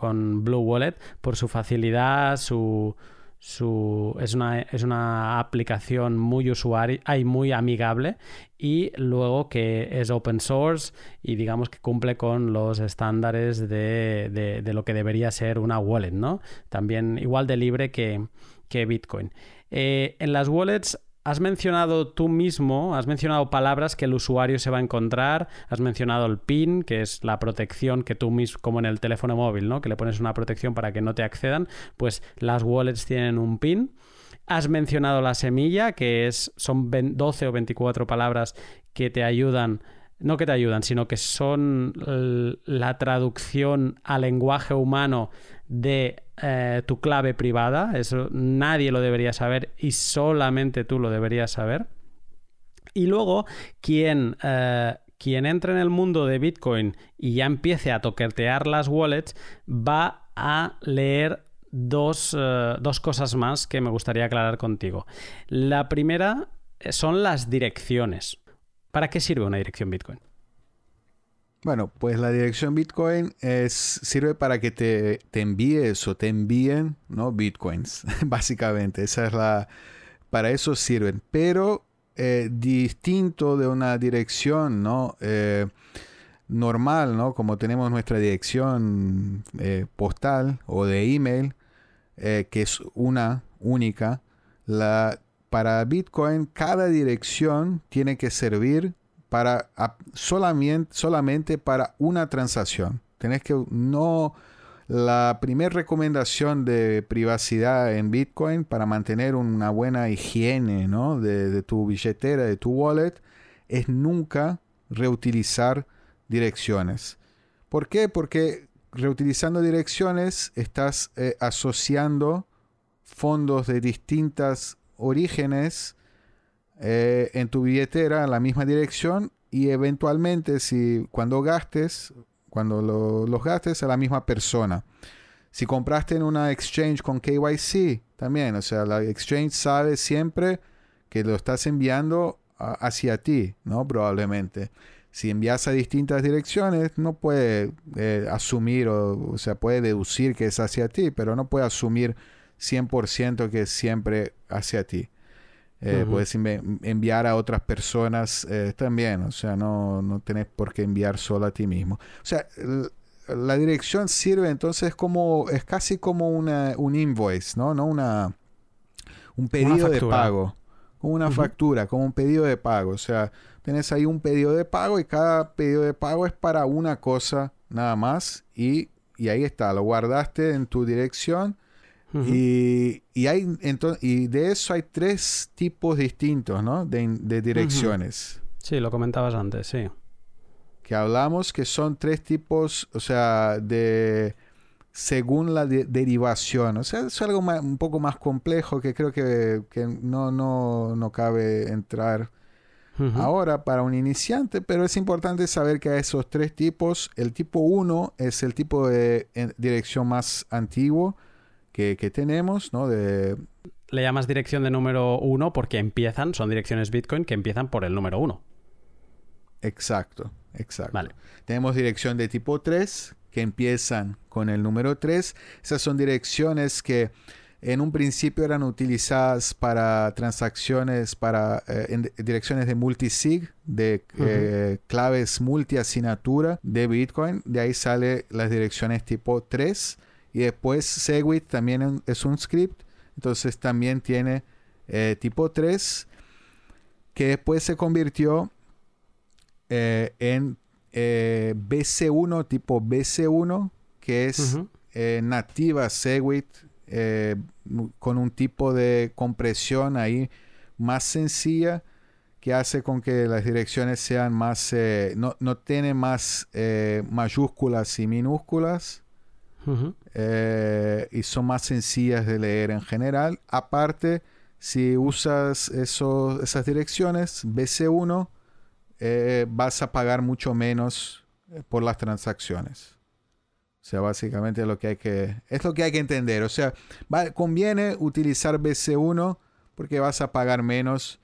A: Blue Wallet por su facilidad, su, su, es, una, es una aplicación muy usuaria y muy amigable y luego que es open source y digamos que cumple con los estándares de, lo que debería ser una wallet, ¿no? También igual de libre que, Bitcoin. Eh, en las wallets Has mencionado tú mismo, has mencionado palabras que el usuario se va a encontrar, has mencionado el PIN, que es la protección que tú mismo, como en el teléfono móvil, ¿no? Que le pones una protección para que no te accedan, pues las wallets tienen un PIN. Has mencionado la semilla, que es, son 12 o 24 palabras que te ayudan no que te ayudan, sino que son la traducción al lenguaje humano de eh, tu clave privada. Eso nadie lo debería saber y solamente tú lo deberías saber. Y luego, quien, eh, quien entre en el mundo de Bitcoin y ya empiece a toquetear las wallets, va a leer dos, eh, dos cosas más que me gustaría aclarar contigo. La primera son las direcciones. ¿Para qué sirve una dirección Bitcoin?
B: Bueno, pues la dirección Bitcoin es, sirve para que te, envíes o te envíen ¿no? Bitcoins, básicamente. Esa es la, para eso sirven. Pero eh, distinto de una dirección ¿no? Eh, normal, ¿no? como tenemos nuestra dirección eh, postal o de email, que es una única, la para Bitcoin cada dirección tiene que servir para solamente, solamente para una transacción. Tenés que no la primera recomendación de privacidad en Bitcoin para mantener una buena higiene ¿no? de, tu billetera, de tu wallet, es nunca reutilizar direcciones. ¿Por qué? Porque reutilizando direcciones estás eh, asociando fondos de distintas orígenes eh, en tu billetera en la misma dirección y eventualmente si cuando gastes, cuando los gastes a la misma persona. Si compraste en una exchange con KYC, también, o sea, la exchange sabe siempre que lo estás enviando hacia ti, ¿no? Probablemente. Si envías a distintas direcciones, no puede eh, asumir, o, o sea, puede deducir que es hacia ti, pero no puede asumir 100% que es siempre hacia ti. Eh, puedes enviar a otras personas eh, también, o sea, no, no tenés por qué enviar solo a ti mismo. O sea, la dirección sirve entonces como, es casi como una, un invoice, ¿no? No una, un pedido de pago, como una factura, como un pedido de pago. O sea, tenés ahí un pedido de pago y cada pedido de pago es para una cosa nada más y, y ahí está, lo guardaste en tu dirección y, y, hay, y de eso hay tres tipos distintos ¿no? de, direcciones.
A: Sí, lo comentabas antes, sí.
B: Que hablamos que son tres tipos, o sea, de según la derivación. O sea, es algo un poco más complejo que creo que, que no, no, no, cabe entrar ahora para un iniciante, pero es importante saber que a esos tres tipos, el tipo 1 es el tipo de dirección más antiguo, que, tenemos, ¿no? De...
A: Le llamas dirección de número uno porque empiezan, son direcciones Bitcoin que empiezan por el número uno.
B: Exacto, exacto. Vale. Tenemos dirección de tipo 3 que empiezan con el número 3. Esas son direcciones que en un principio eran utilizadas para transacciones, para eh, direcciones de multisig, de eh, claves multiasignatura de Bitcoin. De ahí sale las direcciones tipo 3 y después Segwit también es un script. Entonces también tiene eh, tipo 3. que después se convirtió eh, en eh, BC1, tipo BC1, que es nativa Segwit, con un tipo de compresión ahí más sencilla que hace con que las direcciones sean más, no, no, tiene más mayúsculas y minúsculas. Y son más sencillas de leer en general. Aparte, si usas esas direcciones, BC1, eh, vas a pagar mucho menos eh, por las transacciones. O sea, básicamente lo que hay que, es lo que hay que entender. O sea, conviene utilizar BC1 porque vas a pagar menos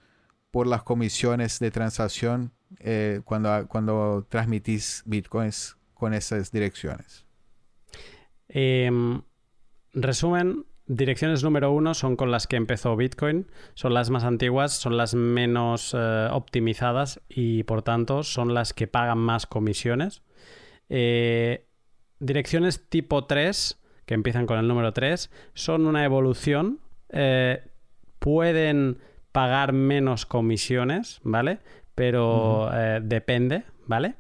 B: por las comisiones de transacción eh, cuando, cuando transmitís bitcoins con esas direcciones.
A: Em, resumen, direcciones número uno son con las que empezó Bitcoin, son las más antiguas, son las menos eh, optimizadas y por tanto son las que pagan más comisiones. Eh, direcciones tipo 3, que empiezan con el número 3, son una evolución, eh, pueden pagar menos comisiones, ¿vale? Pero depende, ¿vale?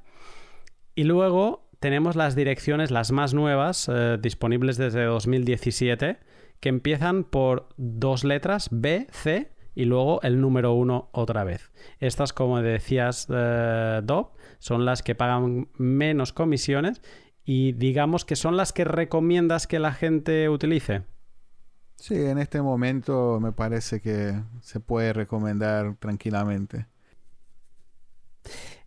A: Y luego tenemos las direcciones, las más nuevas, disponibles desde 2017 que empiezan por dos letras, B, C, y luego el número uno otra vez. Estas, como decías, eh, Dob, son las que pagan menos comisiones y digamos que son las que recomiendas que la gente utilice.
B: Sí, en este momento me parece que se puede recomendar tranquilamente.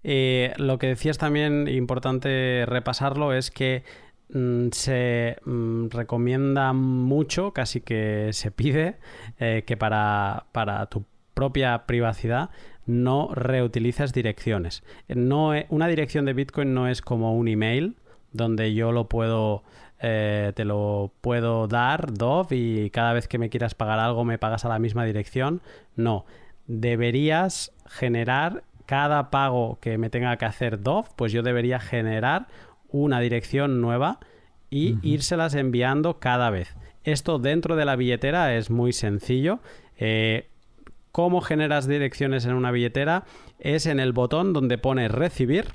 A: Eh, lo que decías también, importante repasarlo, es que Mm, se mm, recomienda mucho, casi que se pide, eh, que para, tu propia privacidad no reutilices direcciones. No, e, una dirección de Bitcoin no es como un email donde yo lo puedo, eh, te lo puedo dar, Dov, y cada vez que me quieras pagar algo me pagas a la misma dirección. No, deberías generar cada pago que me tenga que hacer Dov, pues yo debería generar una dirección nueva y írselas enviando cada vez. Esto dentro de la billetera es muy sencillo. Eh, ¿Cómo generas direcciones en una billetera? Es en el botón donde pone recibir.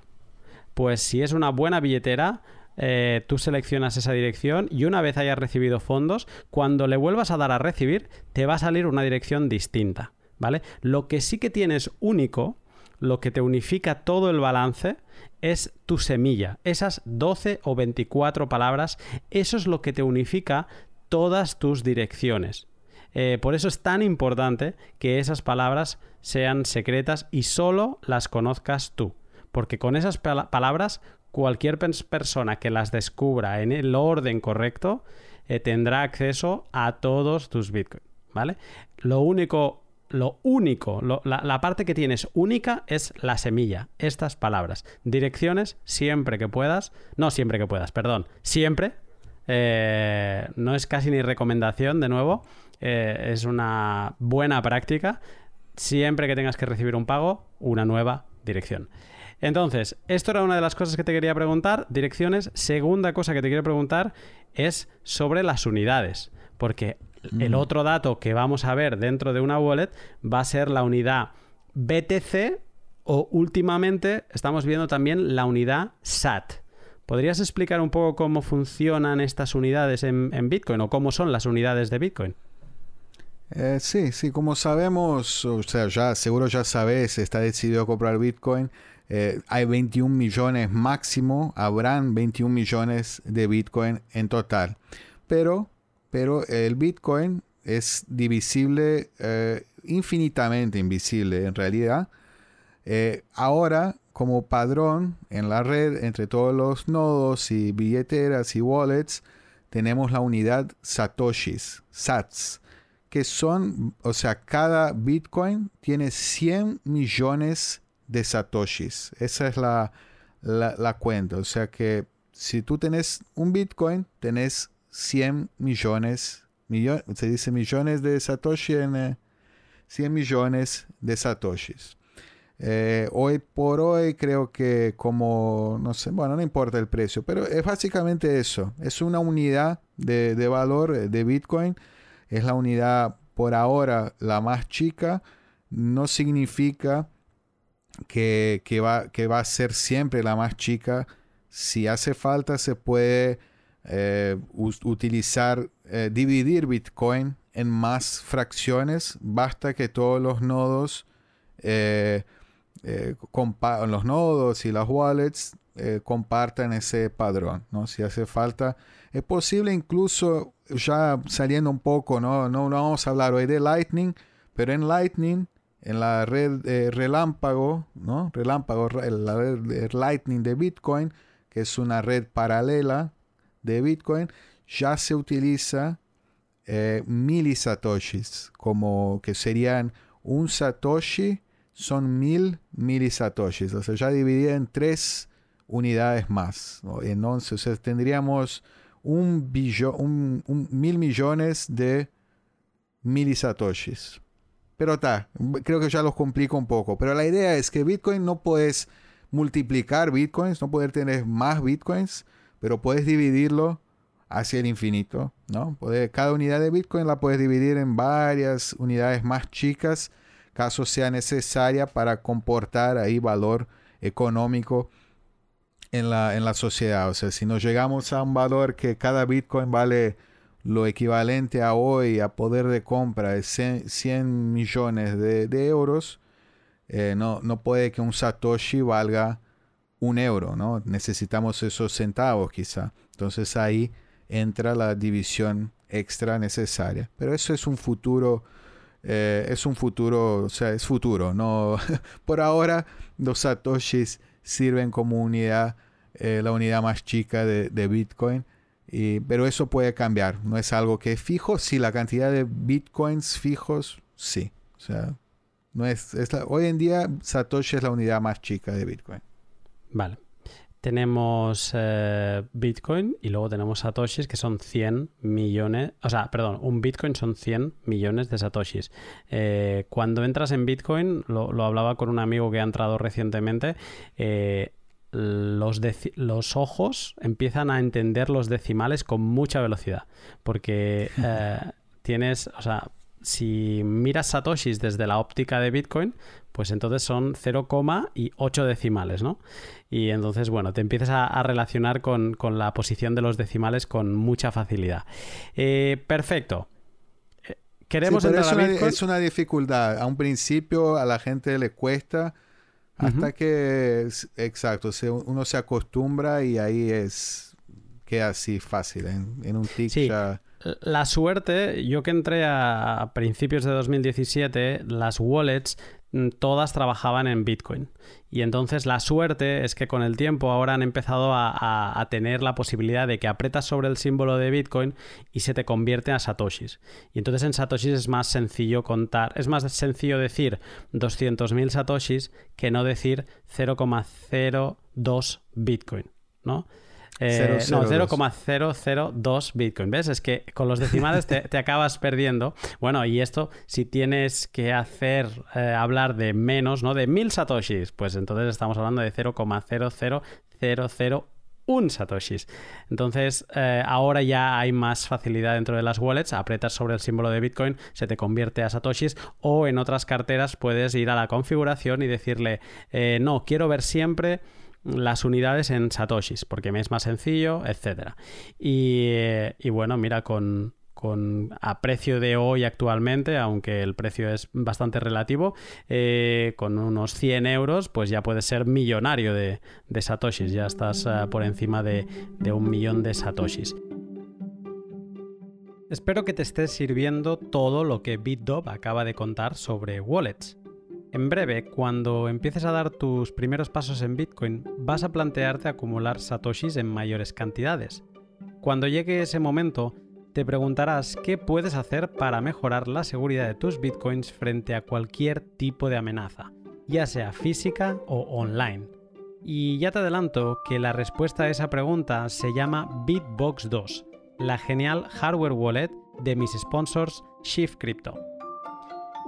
A: Pues si es una buena billetera, eh, tú seleccionas esa dirección y una vez hayas recibido fondos, cuando le vuelvas a dar a recibir, te va a salir una dirección distinta. ¿Vale? Lo que sí que tienes único, lo que te unifica todo el balance, es tu semilla. Esas 12 o 24 palabras, eso es lo que te unifica todas tus direcciones. Eh, por eso es tan importante que esas palabras sean secretas y solo las conozcas tú. Porque con esas palabras, cualquier persona que las descubra en el orden correcto eh, tendrá acceso a todos tus bitcoins. ¿Vale? Lo único lo único, la, parte que tienes única es la semilla, estas palabras. Direcciones siempre que puedas, no siempre que puedas, perdón, siempre. Eh, no es casi ni recomendación, de nuevo, eh, es una buena práctica. Siempre que tengas que recibir un pago, una nueva dirección. Entonces, esto era una de las cosas que te quería preguntar, direcciones. Segunda cosa que te quiero preguntar es sobre las unidades, porque el otro dato que vamos a ver dentro de una wallet va a ser la unidad BTC o últimamente estamos viendo también la unidad SAT. ¿Podrías explicar un poco cómo funcionan estas unidades en, Bitcoin o cómo son las unidades de Bitcoin?
B: Eh, sí, sí, como sabemos, o sea, ya seguro ya sabes, está decidido a comprar Bitcoin. Eh, hay 21 millones máximo, habrán 21 millones de Bitcoin en total. Pero pero el Bitcoin es divisible, eh, infinitamente invisible en realidad. Eh, ahora, como padrón en la red, entre todos los nodos y billeteras y wallets, tenemos la unidad Satoshis, Sats, que son, o sea, cada Bitcoin tiene 100 millones de Satoshis. Esa es la, la, la cuenta. O sea que si tú tenés un Bitcoin, tenés 100 millones, se dice millones de Satoshi en 100 eh, millones de Satoshis. Eh, hoy por hoy creo que como, no sé, bueno, no importa el precio, pero es básicamente eso. Es una unidad de, valor de Bitcoin. Es la unidad por ahora la más chica. no significa que, va, que va a ser siempre la más chica. Si hace falta, se puede eh, utilizar, eh, dividir Bitcoin en más fracciones. Basta que todos los nodos, eh, los nodos y las wallets compartan ese padrón. ¿no? Si hace falta, es posible incluso ya saliendo un poco, ¿no? No, no vamos a hablar hoy de Lightning, pero en Lightning en la red relámpago, ¿no? Relámpago, la red Lightning de Bitcoin, que es una red paralela de Bitcoin, ya se utiliza eh, milisatoshis, como que serían un satoshi son mil milisatoshis, o sea, ya dividida en tres unidades más. Entonces, tendríamos un, un mil millones de milisatoshis. Pero está, creo que ya los complico un poco. Pero la idea es que Bitcoin no puedes multiplicar Bitcoins, no puedes tener más Bitcoins, pero puedes dividirlo hacia el infinito, ¿no? cada unidad de Bitcoin la puedes dividir en varias unidades más chicas, caso sea necesaria para comportar ahí valor económico en la, en la sociedad. O sea, si nos llegamos a un valor que cada Bitcoin vale lo equivalente a hoy a poder de compra de 100, millones de, euros, eh, no, no puede que un Satoshi valga un euro, ¿no? Necesitamos esos centavos quizá. Entonces ahí entra la división extra necesaria. Pero eso es un futuro, eh, es un futuro, o sea, es futuro. No, por ahora los satoshis sirven como unidad, eh, la unidad más chica de, Bitcoin pero eso puede cambiar, no es algo que es fijo. Sí, la cantidad de bitcoins fijos, sí. O sea, no es, hoy en día Satoshi es la unidad más chica de Bitcoin.
A: Vale. Tenemos eh, Bitcoin y luego tenemos Satoshis que son 100 millones, o sea, perdón, un Bitcoin son 100 millones de Satoshis. Eh, cuando entras en Bitcoin, lo, lo, hablaba con un amigo que ha entrado recientemente, eh, los, los, ojos empiezan a entender los decimales con mucha velocidad. Porque eh, tienes, o sea, si miras satoshis desde la óptica de Bitcoin, pues entonces son 0, y 8 decimales, ¿no? Y entonces, bueno, te empiezas a, relacionar con, la posición de los decimales con mucha facilidad. Eh, perfecto.
B: Eh, queremos entrar a Bitcoin. Es una dificultad. A un principio a la gente le cuesta hasta que, exacto, uno se acostumbra y ahí es, queda así fácil, en, un tic ya...
A: La suerte, yo que entré a principios de 2017, las wallets mm, todas trabajaban en Bitcoin. Y entonces la suerte es que con el tiempo ahora han empezado a, tener la posibilidad de que apretas sobre el símbolo de Bitcoin y se te convierte a Satoshis. Y entonces en Satoshis es más sencillo contar, es más sencillo decir 200.000 Satoshis que no decir 0,02 Bitcoin, ¿no? Eh, no, 0,002 Bitcoin. ¿Ves? Es que con los decimales te, acabas perdiendo. Bueno, y esto, si tienes que hacer eh, hablar de menos, ¿no? De mil satoshis, pues entonces estamos hablando de 0,00001 satoshis. Entonces, eh, ahora ya hay más facilidad dentro de las wallets. Apretas sobre el símbolo de Bitcoin, se te convierte a satoshis. O en otras carteras puedes ir a la configuración y decirle, no, quiero ver siempre las unidades en satoshis, porque me es más sencillo, etc. Y, bueno, mira, con, a precio de hoy actualmente, aunque el precio es bastante relativo, eh, con unos 100 euros, pues ya puedes ser millonario de, satoshis, ya estás eh, por encima de, de un millón de satoshis. Espero que te esté sirviendo todo lo que BitDob acaba de contar sobre wallets. En breve, cuando empieces a dar tus primeros pasos en Bitcoin, vas a plantearte acumular satoshis en mayores cantidades. Cuando llegue ese momento, te preguntarás qué puedes hacer para mejorar la seguridad de tus bitcoins frente a cualquier tipo de amenaza, ya sea física o online. Y ya te adelanto que la respuesta a esa pregunta se llama Bitbox 2, la genial hardware wallet de mis sponsors Shift Crypto.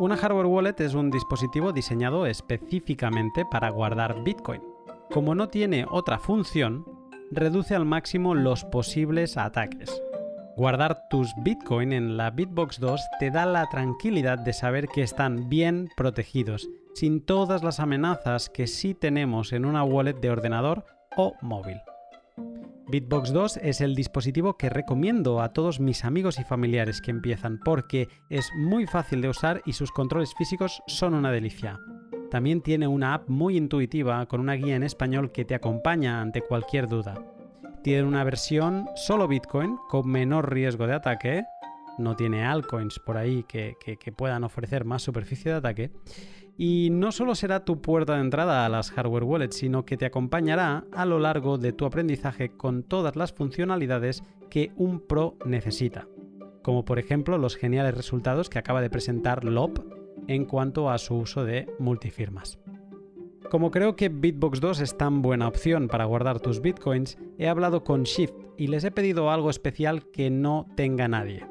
A: Una hardware wallet es un dispositivo diseñado específicamente para guardar Bitcoin. Como no tiene otra función, reduce al máximo los posibles ataques. Guardar tus Bitcoin en la Bitbox 2 te da la tranquilidad de saber que están bien protegidos, sin todas las amenazas que sí tenemos en una wallet de ordenador o móvil. Bitbox 2 es el dispositivo que recomiendo a todos mis amigos y familiares que empiezan porque es muy fácil de usar y sus controles físicos son una delicia. También tiene una app muy intuitiva con una guía en español que te acompaña ante cualquier duda. Tiene una versión solo Bitcoin con menor riesgo de ataque. No tiene altcoins por ahí que, puedan ofrecer más superficie de ataque. Y no solo será tu puerta de entrada a las hardware wallets, sino que te acompañará a lo largo de tu aprendizaje con todas las funcionalidades que un pro necesita. Como por ejemplo los geniales resultados que acaba de presentar LOP en cuanto a su uso de multifirmas. Como creo que Bitbox 2 es tan buena opción para guardar tus bitcoins, he hablado con Shift y les he pedido algo especial que no tenga nadie.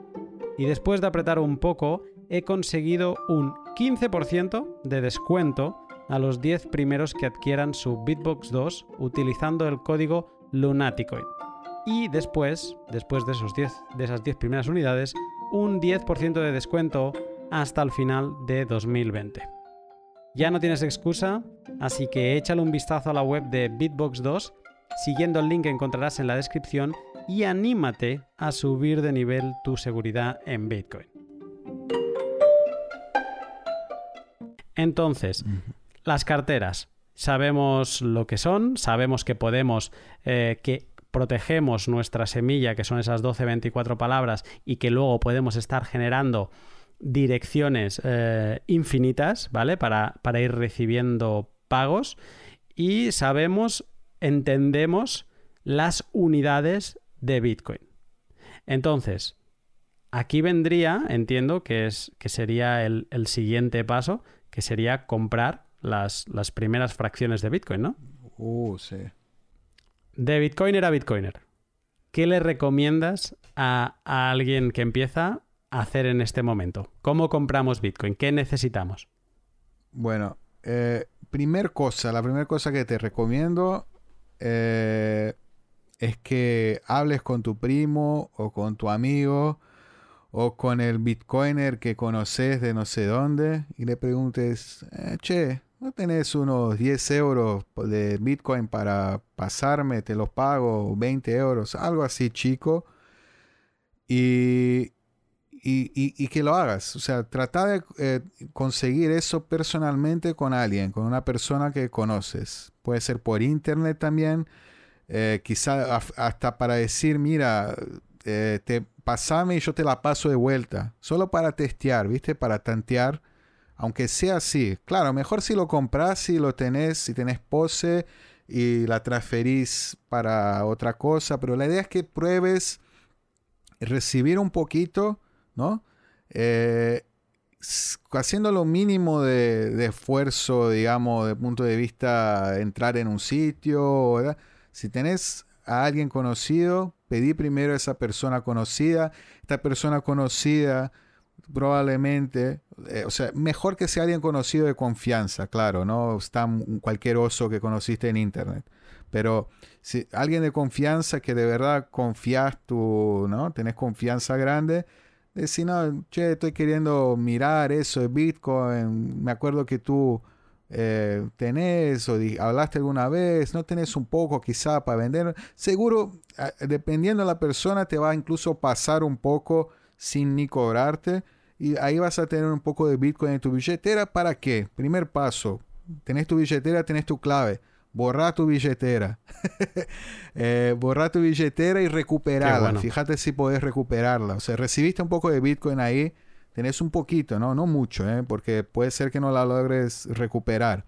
A: Y después de apretar un poco, he conseguido un 15% de descuento a los 10 primeros que adquieran su Bitbox 2 utilizando el código Lunaticoin. Y después, después de, esos 10, de esas 10 primeras unidades, un 10% de descuento hasta el final de 2020. Ya no tienes excusa, así que échale un vistazo a la web de Bitbox 2, siguiendo el link que encontrarás en la descripción y anímate a subir de nivel tu seguridad en Bitcoin. Entonces, las carteras. Sabemos lo que son, sabemos que podemos, eh, que protegemos nuestra semilla, que son esas 12-24 palabras, y que luego podemos estar generando direcciones eh, infinitas, ¿vale? Para, para ir recibiendo pagos y sabemos, entendemos las unidades de Bitcoin. Entonces, aquí vendría, entiendo que, es, que sería el, siguiente paso, que sería comprar las, las, primeras fracciones de Bitcoin, ¿no?
B: Uh, sí.
A: De Bitcoiner a Bitcoiner. ¿Qué le recomiendas a, a alguien que empieza hacer en este momento? ¿Cómo compramos Bitcoin? ¿Qué necesitamos?
B: Bueno, eh, primer cosa, la primera cosa que te recomiendo eh, es que hables con tu primo o con tu amigo o con el bitcoiner que conoces de no sé dónde y le preguntes, eh, che, ¿no tenés unos 10 euros de bitcoin para pasarme? Te los pago, 20 euros, algo así chico. Y, y, que lo hagas. O sea, trata de eh, conseguir eso personalmente con alguien, con una persona que conoces. Puede ser por internet también. Eh, quizá hasta para decir, mira, eh, te pasame y yo te la paso de vuelta. Solo para testear, ¿viste? Para tantear. Aunque sea así. Claro, mejor si lo compras, si lo tenés, si tenés pose y la transferís para otra cosa. Pero la idea es que pruebes recibir un poquito ¿no? Eh, haciendo lo mínimo de, esfuerzo, digamos, de punto de vista entrar en un sitio, si tenés a alguien conocido, pedí primero a esa persona conocida. Esta persona conocida probablemente, eh, o sea, mejor que sea alguien conocido de confianza, claro, no está cualquier oso que conociste en internet. Pero si alguien de confianza que de verdad confías tú, ¿no? Tenés confianza grande, decir, no, che, estoy queriendo mirar eso de Bitcoin, me acuerdo que tú eh, tenés o hablaste alguna vez, no tenés un poco quizá para vender, seguro, dependiendo de la persona, te va a incluso pasar un poco sin ni cobrarte y ahí vas a tener un poco de Bitcoin en tu billetera. ¿Para qué? Primer paso, tenés tu billetera, tenés tu clave borra tu billetera. eh, borra tu billetera y recuperarla. Fíjate si podés recuperarla. O sea, recibiste un poco de Bitcoin ahí, tenés un poquito, ¿no? No mucho, ¿eh? porque puede ser que no la logres recuperar.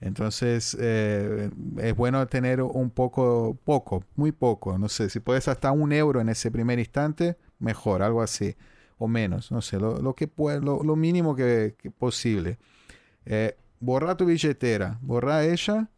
B: Entonces, eh, es bueno tener un poco, poco, muy poco. No sé, si puedes hasta un euro en ese primer instante, mejor, algo así. O menos, no sé, lo, que puede, lo, mínimo que, posible. Eh, borra tu billetera, borra ella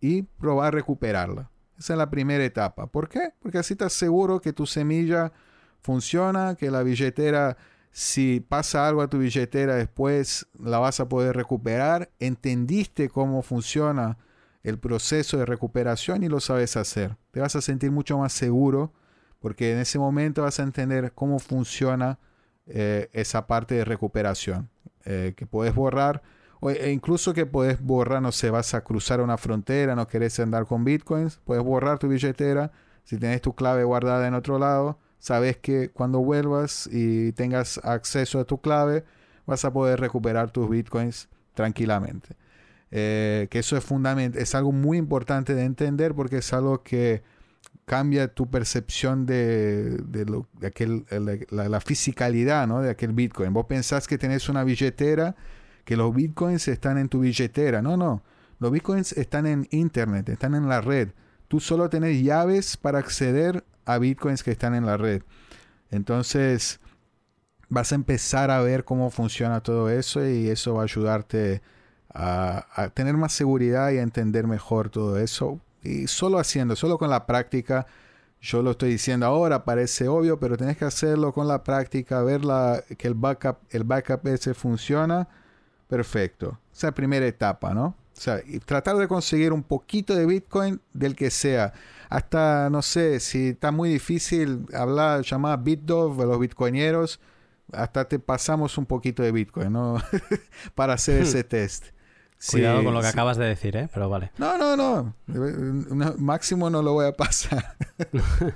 B: y probar a recuperarla. Esa es la primera etapa. ¿Por qué? Porque así estás seguro que tu semilla funciona, que la billetera, si pasa algo a tu billetera después, la vas a poder recuperar. Entendiste cómo funciona el proceso de recuperación y lo sabes hacer. Te vas a sentir mucho más seguro porque en ese momento vas a entender cómo funciona eh, esa parte de recuperación, eh, que puedes borrar, o e incluso que puedes borrar, no sé, vas a cruzar una frontera, no querés andar con bitcoins, puedes borrar tu billetera, si tienes tu clave guardada en otro lado, sabes que cuando vuelvas y tengas acceso a tu clave, vas a poder recuperar tus bitcoins tranquilamente. Eh, que eso es fundamental, es algo muy importante de entender porque es algo que cambia tu percepción de, lo, aquel, la, la, fisicalidad ¿no? de aquel Bitcoin. Vos pensás que tenés una billetera, que los Bitcoins están en tu billetera. No, no. Los Bitcoins están en Internet, están en la red. Tú solo tenés llaves para acceder a Bitcoins que están en la red. Entonces, vas a empezar a ver cómo funciona todo eso y eso va a ayudarte a, tener más seguridad y a entender mejor todo eso y solo haciendo, solo con la práctica, yo lo estoy diciendo ahora, parece obvio, pero tenés que hacerlo con la práctica, ver que el backup, el backup ese funciona, perfecto. Esa es primera etapa, ¿no? O sea, y tratar de conseguir un poquito de Bitcoin del que sea. Hasta, no sé, si está muy difícil hablar, llamar BitDove a los bitcoineros, hasta te pasamos un poquito de Bitcoin, ¿no? Para hacer ese test.
A: Cuidado con lo que acabas de decir, ¿eh? Pero vale.
B: No, no, no. Máximo no lo voy a pasar.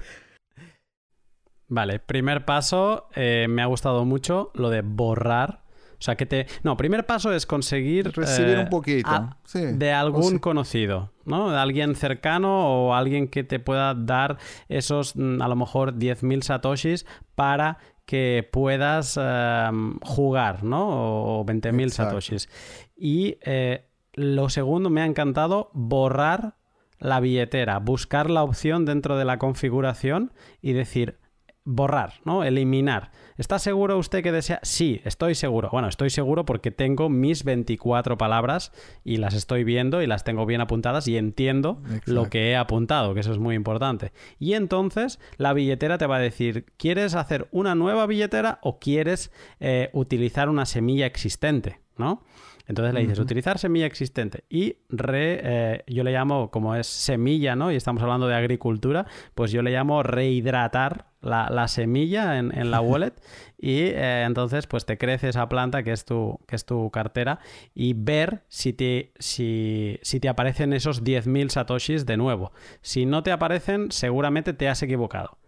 A: vale, primer paso, eh, me ha gustado mucho lo de borrar. O sea, que te... No, primer paso es conseguir...
B: Recibir un eh, poquito.
A: De algún conocido, ¿no? De alguien cercano o alguien que te pueda dar esos, mm, a lo mejor, 10.000 satoshis para que puedas em, jugar, ¿no? O 20.000 satoshis. Y eh, lo segundo, me ha encantado borrar la billetera, buscar la opción dentro de la configuración y decir, borrar, ¿no? Eliminar. ¿Está seguro usted que desea? Sí, estoy seguro. Bueno, estoy seguro porque tengo mis 24 palabras y las estoy viendo y las tengo bien apuntadas y entiendo lo que he apuntado, que eso es muy importante. Y entonces la billetera te va a decir, ¿quieres hacer una nueva billetera o quieres eh, utilizar una semilla existente? ¿no? Entonces le dices utilizar semilla existente y re, eh, yo le llamo, como es semilla, ¿no? Y estamos hablando de agricultura, pues yo le llamo rehidratar la, semilla en, la wallet y eh, entonces pues te crece esa planta que es tu, que es tu cartera y ver si te, si, te aparecen esos 10.000 satoshis de nuevo. Si no te aparecen, seguramente te has equivocado.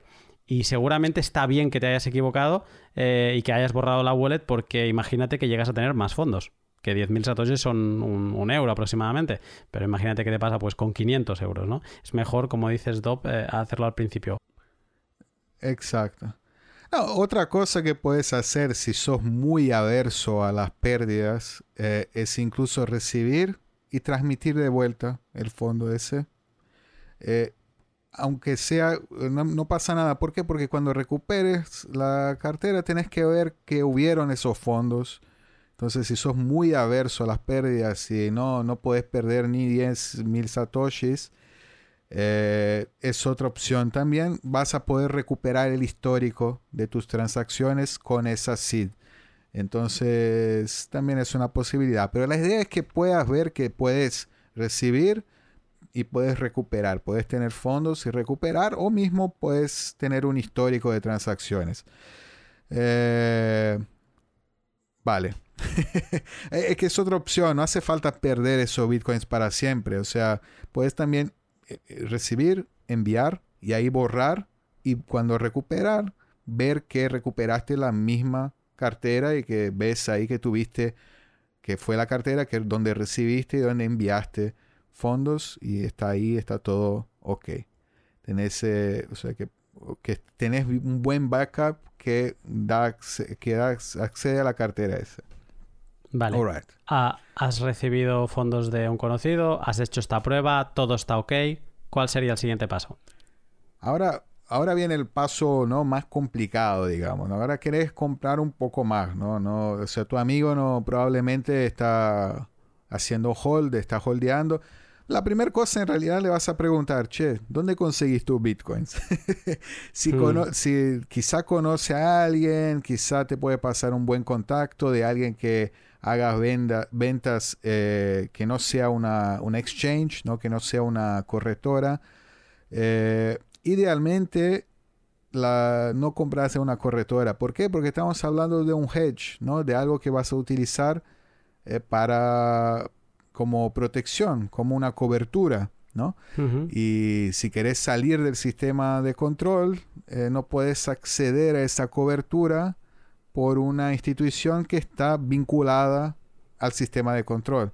A: Y seguramente está bien que te hayas equivocado eh, y que hayas borrado la wallet porque imagínate que llegas a tener más fondos que 10.000 satoshis son un, euro aproximadamente, pero imagínate que te pasa pues con 500 euros, ¿no? Es mejor, como dices, Dop, eh, hacerlo al principio.
B: Exacto. otra cosa que puedes hacer si sos muy averso a las pérdidas eh, es incluso recibir y transmitir de vuelta el fondo ese. Eh, aunque sea, no, no, pasa nada. ¿Por qué? Porque cuando recuperes la cartera tenés que ver que hubieron esos fondos entonces, si sos muy averso a las pérdidas y no, no puedes perder ni 10 mil satoshis, eh, es otra opción también. Vas a poder recuperar el histórico de tus transacciones con esa SID. Entonces, también es una posibilidad. Pero la idea es que puedas ver que puedes recibir y puedes recuperar. Puedes tener fondos y recuperar o mismo puedes tener un histórico de transacciones. Eh, vale. es que es otra opción, no hace falta perder esos bitcoins para siempre. O sea, puedes también eh, eh, recibir, enviar y ahí borrar y cuando recuperar, ver que recuperaste la misma cartera y que ves ahí que tuviste, que fue la cartera que donde recibiste y donde enviaste fondos y está ahí, está todo ok. Tenés, eh, o sea, que, que tenés un buen backup que, da, que da, accede a la cartera esa.
A: Vale. Ah, has recibido fondos de un conocido, has hecho esta prueba, todo está ok. ¿Cuál sería el siguiente paso?
B: Ahora, ahora viene el paso ¿no? más complicado, digamos. Ahora querés comprar un poco más, ¿no? no o sea, tu amigo no probablemente está haciendo hold, está holdeando. La primera cosa en realidad le vas a preguntar, che, ¿dónde conseguís tus bitcoins? si, hmm. si quizá conoce a alguien, quizá te puede pasar un buen contacto de alguien que hagas ventas eh, que no sea una, exchange, ¿no? que no sea una correctora. Eh, idealmente, la, no comprarse una corretora. ¿Por qué? Porque estamos hablando de un hedge, ¿no? De algo que vas a utilizar eh, para como protección, como una cobertura, ¿no? Y si querés salir del sistema de control, no puedes acceder a esa cobertura por una institución que está vinculada al sistema de control.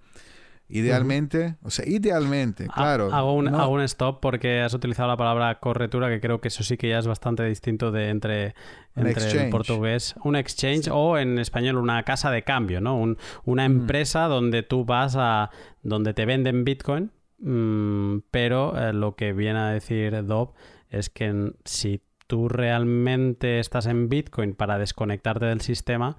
B: Idealmente, o sea, idealmente, claro.
A: Hago un, un, stop porque has utilizado la palabra corretura, que creo que eso sí que ya es bastante distinto de entre, entre el portugués. Un exchange o en español una casa de cambio, ¿no? una empresa donde tú vas a. donde te venden Bitcoin, mm, pero eh, lo que viene a decir Dob es que si tú realmente estás en Bitcoin para desconectarte del sistema,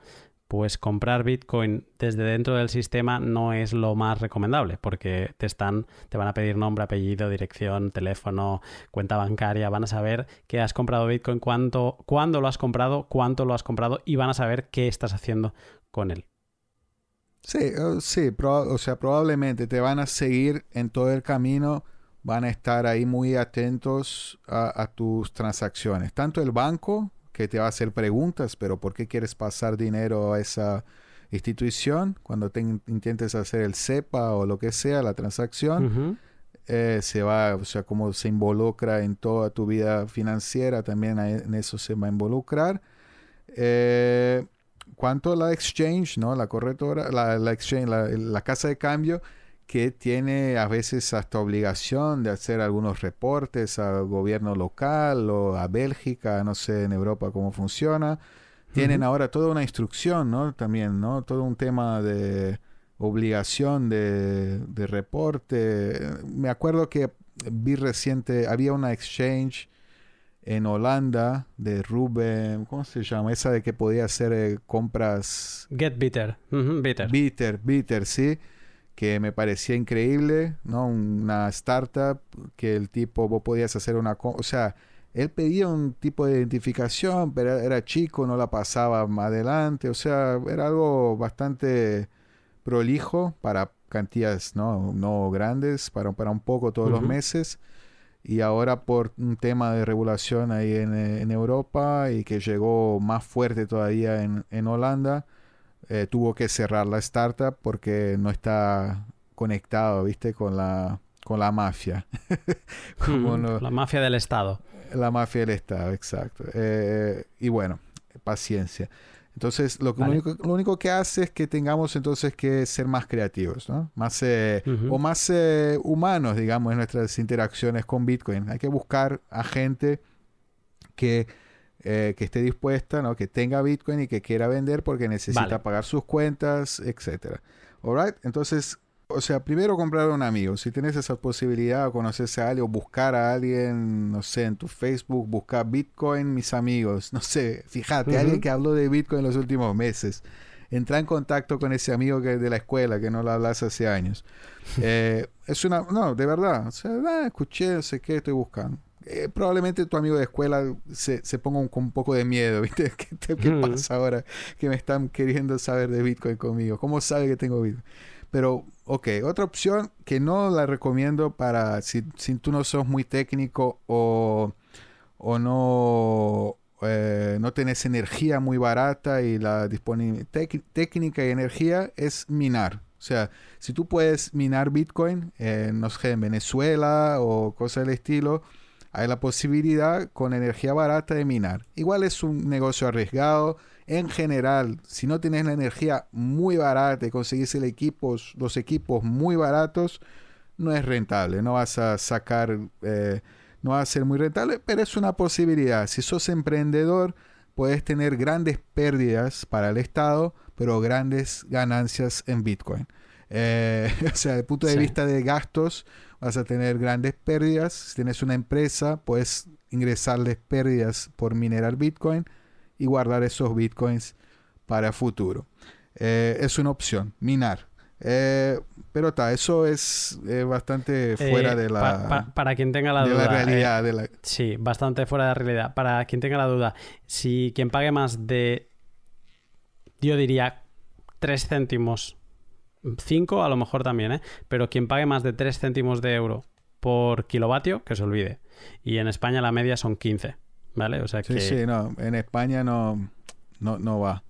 A: pues comprar Bitcoin desde dentro del sistema no es lo más recomendable porque te están te van a pedir nombre, apellido, dirección, teléfono, cuenta bancaria, van a saber que has comprado Bitcoin, cuánto cuándo lo has comprado, cuánto lo has comprado y van a saber qué estás haciendo con él.
B: Sí, eh, sí, o sea, probablemente te van a seguir en todo el camino, van a estar ahí muy atentos a tus transacciones, tanto el banco que te va a hacer preguntas, pero ¿por qué quieres pasar dinero a esa institución? Cuando te intentes hacer el CEPA o lo que sea, la transacción, eh, se va, o sea, como se involucra en toda tu vida financiera, también en eso se va a involucrar. Eh, cuanto a la exchange, ¿no? La correctora, la, exchange, la casa de cambio, que tiene a veces hasta obligación de hacer algunos reportes al gobierno local o a Bélgica, no sé en Europa cómo funciona. Tienen ahora toda una instrucción, ¿no? También, ¿no? Todo un tema de obligación de, de reporte. Me acuerdo que vi reciente, había una exchange en Holanda de Ruben, ¿cómo se llama? Esa de que podía hacer eh, compras.
A: Get Bitter.
B: bitter. Bitter, Bitter, sí que me parecía increíble, ¿no? Una startup que el tipo, vos podías hacer una... O sea, él pedía un tipo de identificación, pero era chico, no la pasaba más adelante, o sea, era algo bastante prolijo para cantidades no, no grandes, para, para un poco todos los meses. Y ahora por un tema de regulación ahí en, en Europa y que llegó más fuerte todavía en, en Holanda, eh, tuvo que cerrar la startup porque no está conectado, ¿viste? Con la, con la mafia.
A: la mafia del Estado.
B: La mafia del Estado, exacto. Eh, y bueno, paciencia. Entonces, lo, único, lo, único, que hace es que tengamos entonces que ser más creativos, ¿no? Más, eh, O más humanos, digamos, en nuestras interacciones con Bitcoin. Hay que buscar a gente que eh, que esté dispuesta, ¿no? que tenga Bitcoin y que quiera vender porque necesita pagar sus cuentas, etc. Alright, entonces, o sea, primero comprar a un amigo. Si tienes esa posibilidad, o conocerse a alguien o buscar a alguien, no sé, en tu Facebook, buscar Bitcoin, mis amigos, no sé, fíjate, alguien que habló de Bitcoin en los últimos meses. Entra en contacto con ese amigo que de la escuela que no lo hablas hace años. Eh, es una, no, de verdad, o sea, ah, escuché, no sé qué, estoy buscando. Eh, probablemente tu amigo de escuela se, se ponga un, con un poco de miedo, ¿viste? ¿Qué, qué pasa ahora que me están queriendo saber de Bitcoin conmigo? ¿Cómo sabe que tengo Bitcoin? Pero, ok, otra opción que no la recomiendo para si, si tú no sos muy técnico o, o no, eh, no tenés energía muy barata y la disponibilidad técnica y energía es minar. O sea, si tú puedes minar Bitcoin, no sé, en Venezuela o cosas del estilo, hay la posibilidad con energía barata de minar. Igual es un negocio arriesgado. En general, si no tienes la energía muy barata y conseguís el equipos, los equipos muy baratos, no es rentable. No vas a sacar, eh, no va a ser muy rentable, pero es una posibilidad. Si sos emprendedor, puedes tener grandes pérdidas para el Estado, pero grandes ganancias en Bitcoin. Eh, o sea, desde el punto de vista de gastos, vas a tener grandes pérdidas. Si tienes una empresa, puedes ingresarles pérdidas por minerar Bitcoin y guardar esos Bitcoins para futuro. Eh, es una opción, minar. Eh, pero está, eso es bastante fuera de la...
A: para quien tenga la
B: duda. realidad.
A: Sí, bastante fuera de la realidad. Para quien tenga la duda, si quien pague más de, yo diría, 3 céntimos 5 a lo mejor también, ¿eh? Pero quien pague más de 3 céntimos de euro por kilovatio, que se olvide. Y en España la media son 15. ¿vale? O sea
B: Sí,
A: que...
B: sí, no. En España no, no, no va.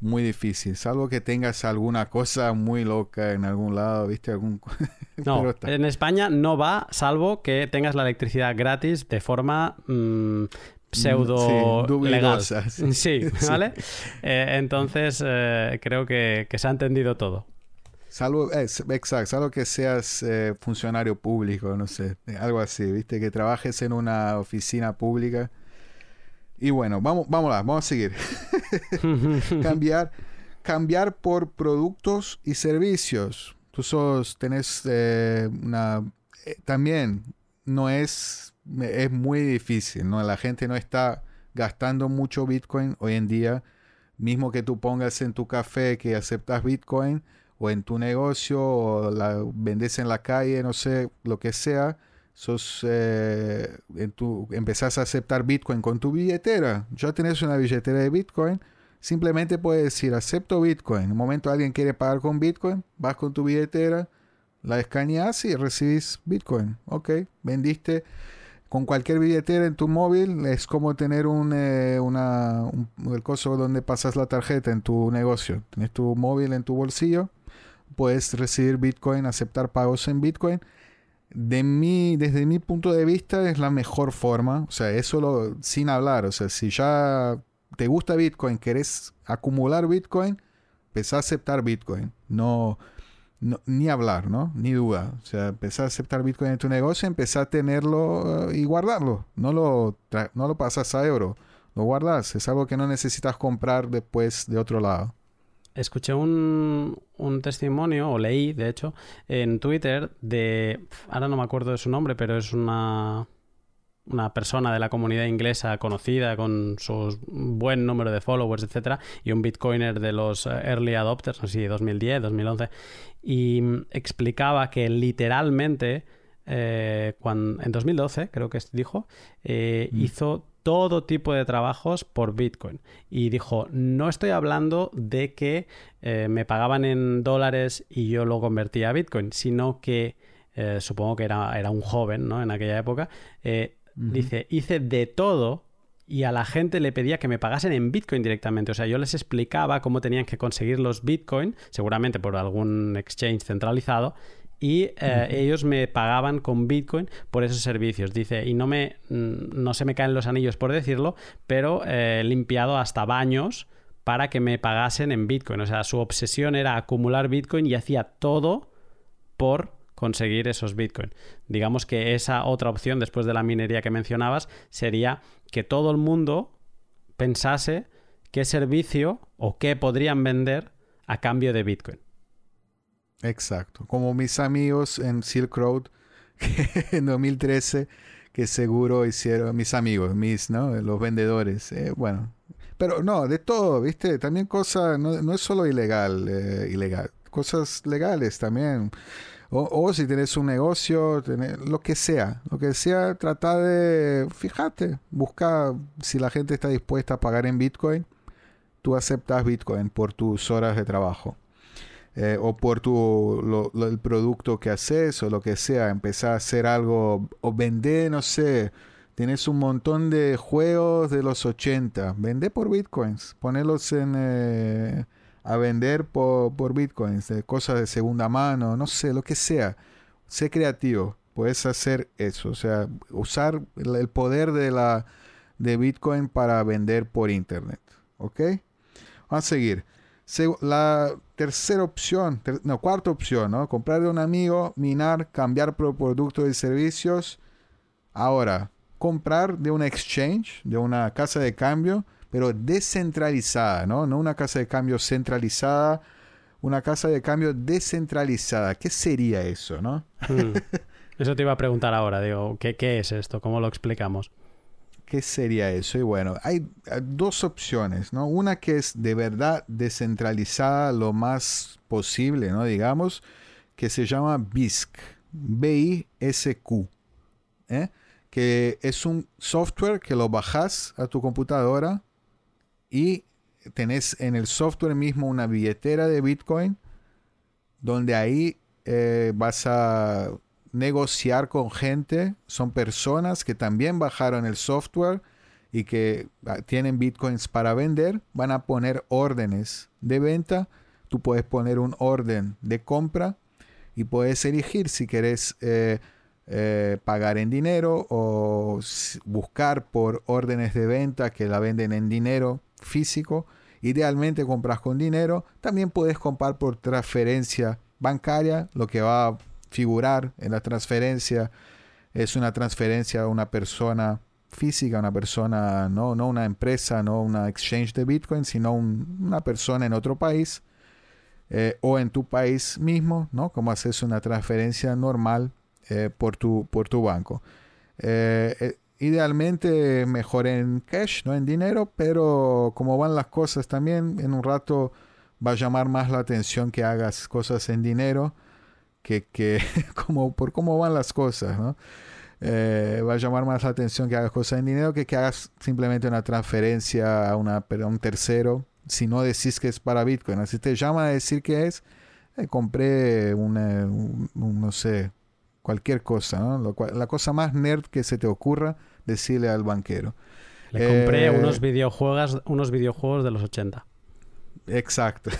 B: Muy difícil. Salvo que tengas alguna cosa muy loca en algún lado, ¿viste? Algún...
A: No,
B: está-
A: en España no va, salvo que tengas la electricidad gratis de forma mm, pseudo
B: sí,
A: legal.
B: sí.
A: Sí,
B: Sí.
A: ¿vale? Eh, entonces eh, creo que, que se ha entendido todo.
B: Salvo, es- exacto, salvo que seas eh, funcionario público, no sé, algo así, ¿viste? Que trabajes en una oficina pública. Y bueno, vamos, vamos, a- vamos a seguir. cambiar, cambiar por productos y servicios. Tú sos, tenés eh, una... eh, también no es, es muy difícil, ¿no? La gente no está gastando mucho Bitcoin hoy en día. Mismo que tú pongas en tu café que aceptas Bitcoin o en tu negocio o la vendes en la calle, no sé, lo que sea, sos, eh, en tu, empezás a aceptar Bitcoin con tu billetera. Ya tenés una billetera de Bitcoin. Simplemente puedes decir, acepto Bitcoin. En un momento alguien quiere pagar con Bitcoin, vas con tu billetera, la escaneas y recibís Bitcoin. Ok, vendiste con cualquier billetera en tu móvil. Es como tener un, eh, una, un- el coso donde pasas la tarjeta en tu negocio. Tienes tu móvil en tu bolsillo, puedes recibir Bitcoin, aceptar pagos en Bitcoin. De mi, desde mi punto de vista es la mejor forma. O sea, eso lo, sin hablar. O sea, si ya te gusta Bitcoin, querés acumular Bitcoin, empezá a aceptar Bitcoin. No, no- ni hablar, ¿no? Ni duda. O sea, empezá a aceptar Bitcoin en tu negocio, empezá a tenerlo eh, y guardarlo. No lo, no lo pasas a euro. Lo guardas. Es algo que no necesitas comprar después de otro lado.
A: Escuché un, un testimonio, o leí, de hecho, en Twitter de... Ahora no me acuerdo de su nombre, pero es una, una persona de la comunidad inglesa conocida con su buen número de followers, etcétera, y un bitcoiner de los eh, early adopters, no sé si 2010, 2011, y explicaba que literalmente eh, cuan- en 2012, creo que dijo, eh,
B: Mm.
A: hizo todo tipo de trabajos por Bitcoin. Y dijo, no estoy hablando de que eh, me pagaban en dólares y yo lo convertía a Bitcoin, sino que eh, supongo que era, era un joven ¿no? en aquella época. eh. Dice, hice de todo y a la gente le pedía que me pagasen en Bitcoin directamente. O sea, yo les explicaba cómo tenían que conseguir los Bitcoin, seguramente por algún exchange centralizado, y eh, ellos me pagaban con Bitcoin por esos servicios. Dice, y no me mm, no se me caen los anillos por decirlo, pero eh, he limpiado hasta baños para que me pagasen en Bitcoin. O sea, su obsesión era acumular Bitcoin y hacía todo por conseguir esos Bitcoin. Digamos que esa otra opción, después de la minería que mencionabas, sería que todo el mundo pensase qué servicio o qué podrían vender a cambio de Bitcoin.
B: Exacto. Como mis amigos en Silk Road que en 2013 que seguro hicieron mis amigos, mis, ¿no? Los vendedores. eh, bueno, pero no, de todo, ¿viste? También cosas, no, es solo ilegal, eh, ilegal, cosas legales también. O, si tienes un negocio, tenés- lo que sea, lo que sea, trata de, fíjate, busca si la gente está dispuesta a pagar en Bitcoin, tú aceptas Bitcoin por tus horas de trabajo. Eh, o por tu, el producto que haces o lo que sea, empezar a hacer algo o vender, no sé, tienes un montón de juegos de los 80, vende por bitcoins, ponerlos en, eh, a vender por, por bitcoins, de cosas de segunda mano, no sé, lo que sea, sé creativo, puedes hacer eso, o sea, usar el, el poder de la de bitcoin para vender por internet, ¿ok? Vamos a seguir. La tercera opción, no, cuarta opción, ¿no? Comprar de un amigo, minar, cambiar por productos y servicios. Ahora, comprar de una exchange, de una casa de cambio, pero descentralizada, ¿no? No una casa de cambio centralizada, una casa de cambio descentralizada. ¿Qué sería eso, no?
A: Hmm. Eso te iba a preguntar ahora, digo, ¿qué, qué es esto? ¿Cómo lo explicamos?
B: ¿Qué sería eso? Y bueno, hay dos opciones, ¿no? Una que es de verdad descentralizada lo más posible, ¿no? Digamos, que se llama BISC, B-I-S-Q, ¿eh? que es un software que lo bajas a tu computadora y tenés en el software mismo una billetera de Bitcoin donde ahí eh, vas a negociar con gente, son personas que también bajaron el software y que ah, tienen bitcoins para vender, van a poner órdenes de venta. Tú puedes poner un orden de compra y puedes elegir si querés eh, eh, pagar en dinero o buscar por órdenes de venta que la venden en dinero físico. Idealmente compras con dinero. También puedes comprar por transferencia bancaria, lo que va a figurar en la transferencia es una transferencia a una persona física, una persona, no, no una empresa, no una exchange de Bitcoin, sino una persona en otro país eh, o en tu país mismo, ¿no? Como haces una transferencia normal eh, por, tu, por tu banco. Eh, idealmente mejor en cash, no en dinero, pero como van las cosas también, en un rato va a llamar más la atención que hagas cosas en dinero que, que como por cómo van las cosas, ¿no? Eh, va a llamar más la atención que hagas cosas en dinero que que hagas simplemente una transferencia a, una, un tercero si no decís que es para Bitcoin. Así te llama a decir que es, eh, compré una, no sé, cualquier cosa, ¿no? la cosa más nerd que se te ocurra decirle al banquero.
A: Le compré eh, unos videojuegos, unos videojuegos de los 80.
B: Exacto.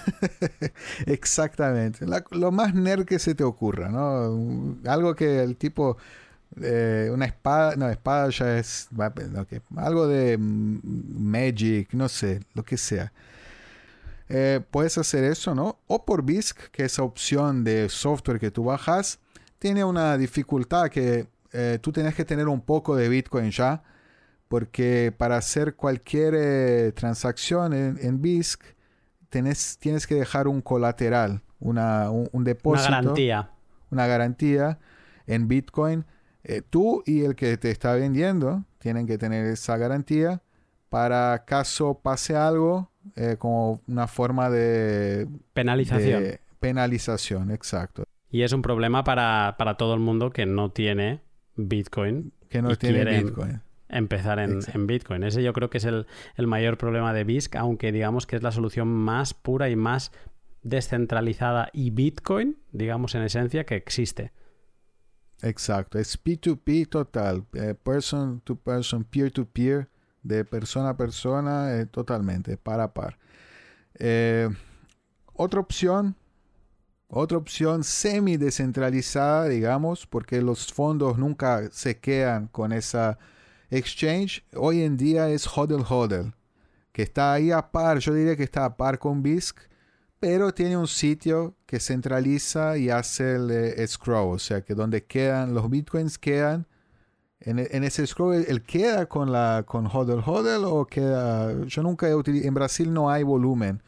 B: Exactamente. lo más nerd que se te ocurra, ¿no? Algo que el tipo eh, una espada, no, espada ya es algo de Magic, no sé, lo que sea. Eh, puedes hacer eso, ¿no? O por BISC, que esa opción de software que tú bajas, tiene una dificultad que eh, tú tienes que tener un poco de Bitcoin ya, porque para hacer cualquier transacción en, en BISC, tienes que dejar un colateral, una, un depósito.
A: Una garantía.
B: Una garantía en Bitcoin eh, tú y el que te está vendiendo tienen que tener esa garantía para caso pase algo eh, como una forma de
A: penalización.
B: penalización, exacto.
A: Y es un problema para, todo el mundo que no tiene Bitcoin.
B: Que no tiene Bitcoin.
A: Empezar en, Bitcoin. Ese yo creo que es el, el mayor problema de BISC, aunque digamos que es la solución más pura y más descentralizada y Bitcoin, digamos en esencia, que existe.
B: Exacto, es P2P total, eh, person to person, peer to peer, de persona a persona, eh, totalmente, par a par. Eh, otra opción, otra opción semi descentralizada, digamos, porque los fondos nunca se quedan con esa exchange, hoy en día es Hodl Hodl, que está ahí a par, yo diría que está a par con BISC, pero tiene un sitio que centraliza y hace el eh, scroll, o sea que donde quedan los bitcoins quedan en, ese scroll, ¿el queda con la con hodl hodl o queda? Yo nunca he utilizado, en Brasil no hay volumen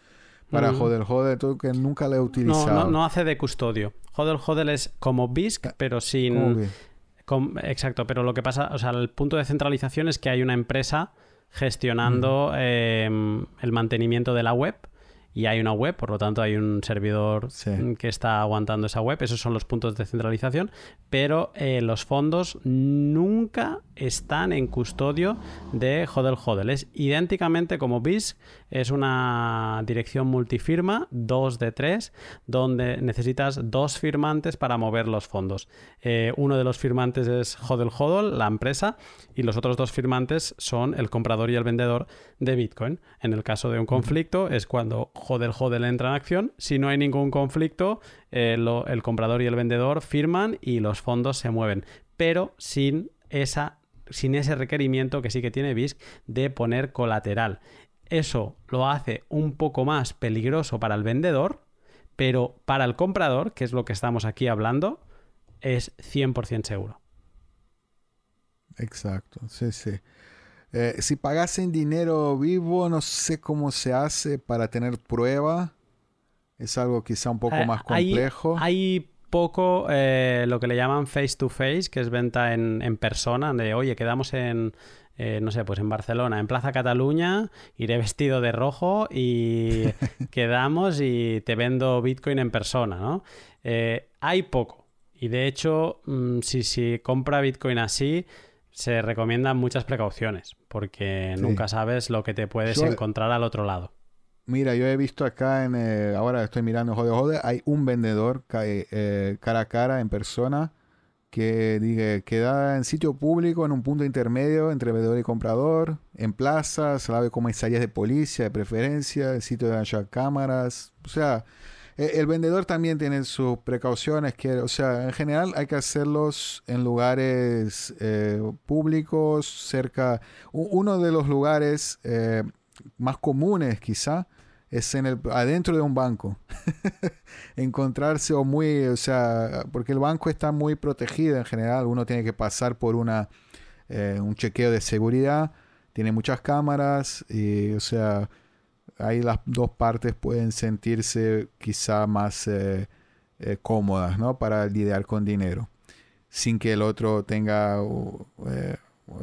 B: para mm. hodl hodl, que nunca lo he utilizado.
A: No, no, hace de custodio. Hodl hodl es como BISC, ah, pero sin... exacto, pero lo que pasa, o sea, el punto de centralización es que hay una empresa gestionando em, el mantenimiento de la web y hay una web, por lo tanto hay un servidor que está aguantando esa web. Esos son los puntos de centralización, pero eh, los fondos nunca están en custodio de Hodel Hodel. Es idénticamente como BIS, es una dirección multifirma, 2 de 3, donde necesitas dos firmantes para mover los fondos. Eh, uno de los firmantes es Hodel Hodel, la empresa, y los otros dos firmantes son el comprador y el vendedor de Bitcoin. En el caso de un conflicto es cuando Hodel Hodel entra en acción. Si no hay ningún conflicto, el comprador y el vendedor firman y los fondos se mueven, pero sin esa sin ese requerimiento que sí que tiene BISC de poner colateral. Eso lo hace un poco más peligroso para el vendedor, pero para el comprador, que es lo que estamos aquí hablando, es 100% seguro.
B: Exacto, sí, sí. Eh, si pagasen dinero vivo, no sé cómo se hace para tener prueba. Es algo quizá un poco eh, más complejo.
A: Hay, poco eh, lo que le llaman face to face, que es venta en, en persona, de oye, quedamos en, no sé, pues en Barcelona, en Plaza Cataluña, iré vestido de rojo y quedamos y te vendo Bitcoin en persona, ¿no? hay poco. Y de hecho, mm, si, si compra Bitcoin así, se recomiendan muchas precauciones, porque nunca sabes lo que te puedes encontrar al otro lado.
B: Mira, yo he visto acá en. ahora estoy mirando Jode Jode. Hay un vendedor eh, cara a cara en persona que diga, queda en sitio público en un punto intermedio entre vendedor y comprador, en plazas, la comisarías de policía de preferencia, en sitio de haya cámaras, o sea, el vendedor también tiene sus precauciones, que, o sea, en general hay que hacerlos en lugares eh, públicos, cerca, uno de los lugares eh, más comunes quizá, es en el, adentro de un banco. Encontrarse o muy, o sea, porque el banco está muy protegido en general, uno tiene que pasar por una, eh, un chequeo de seguridad, tiene muchas cámaras y, o sea, ahí las dos partes pueden sentirse quizá más eh, eh, cómodas, ¿no? Para lidiar con dinero, sin que el otro tenga, o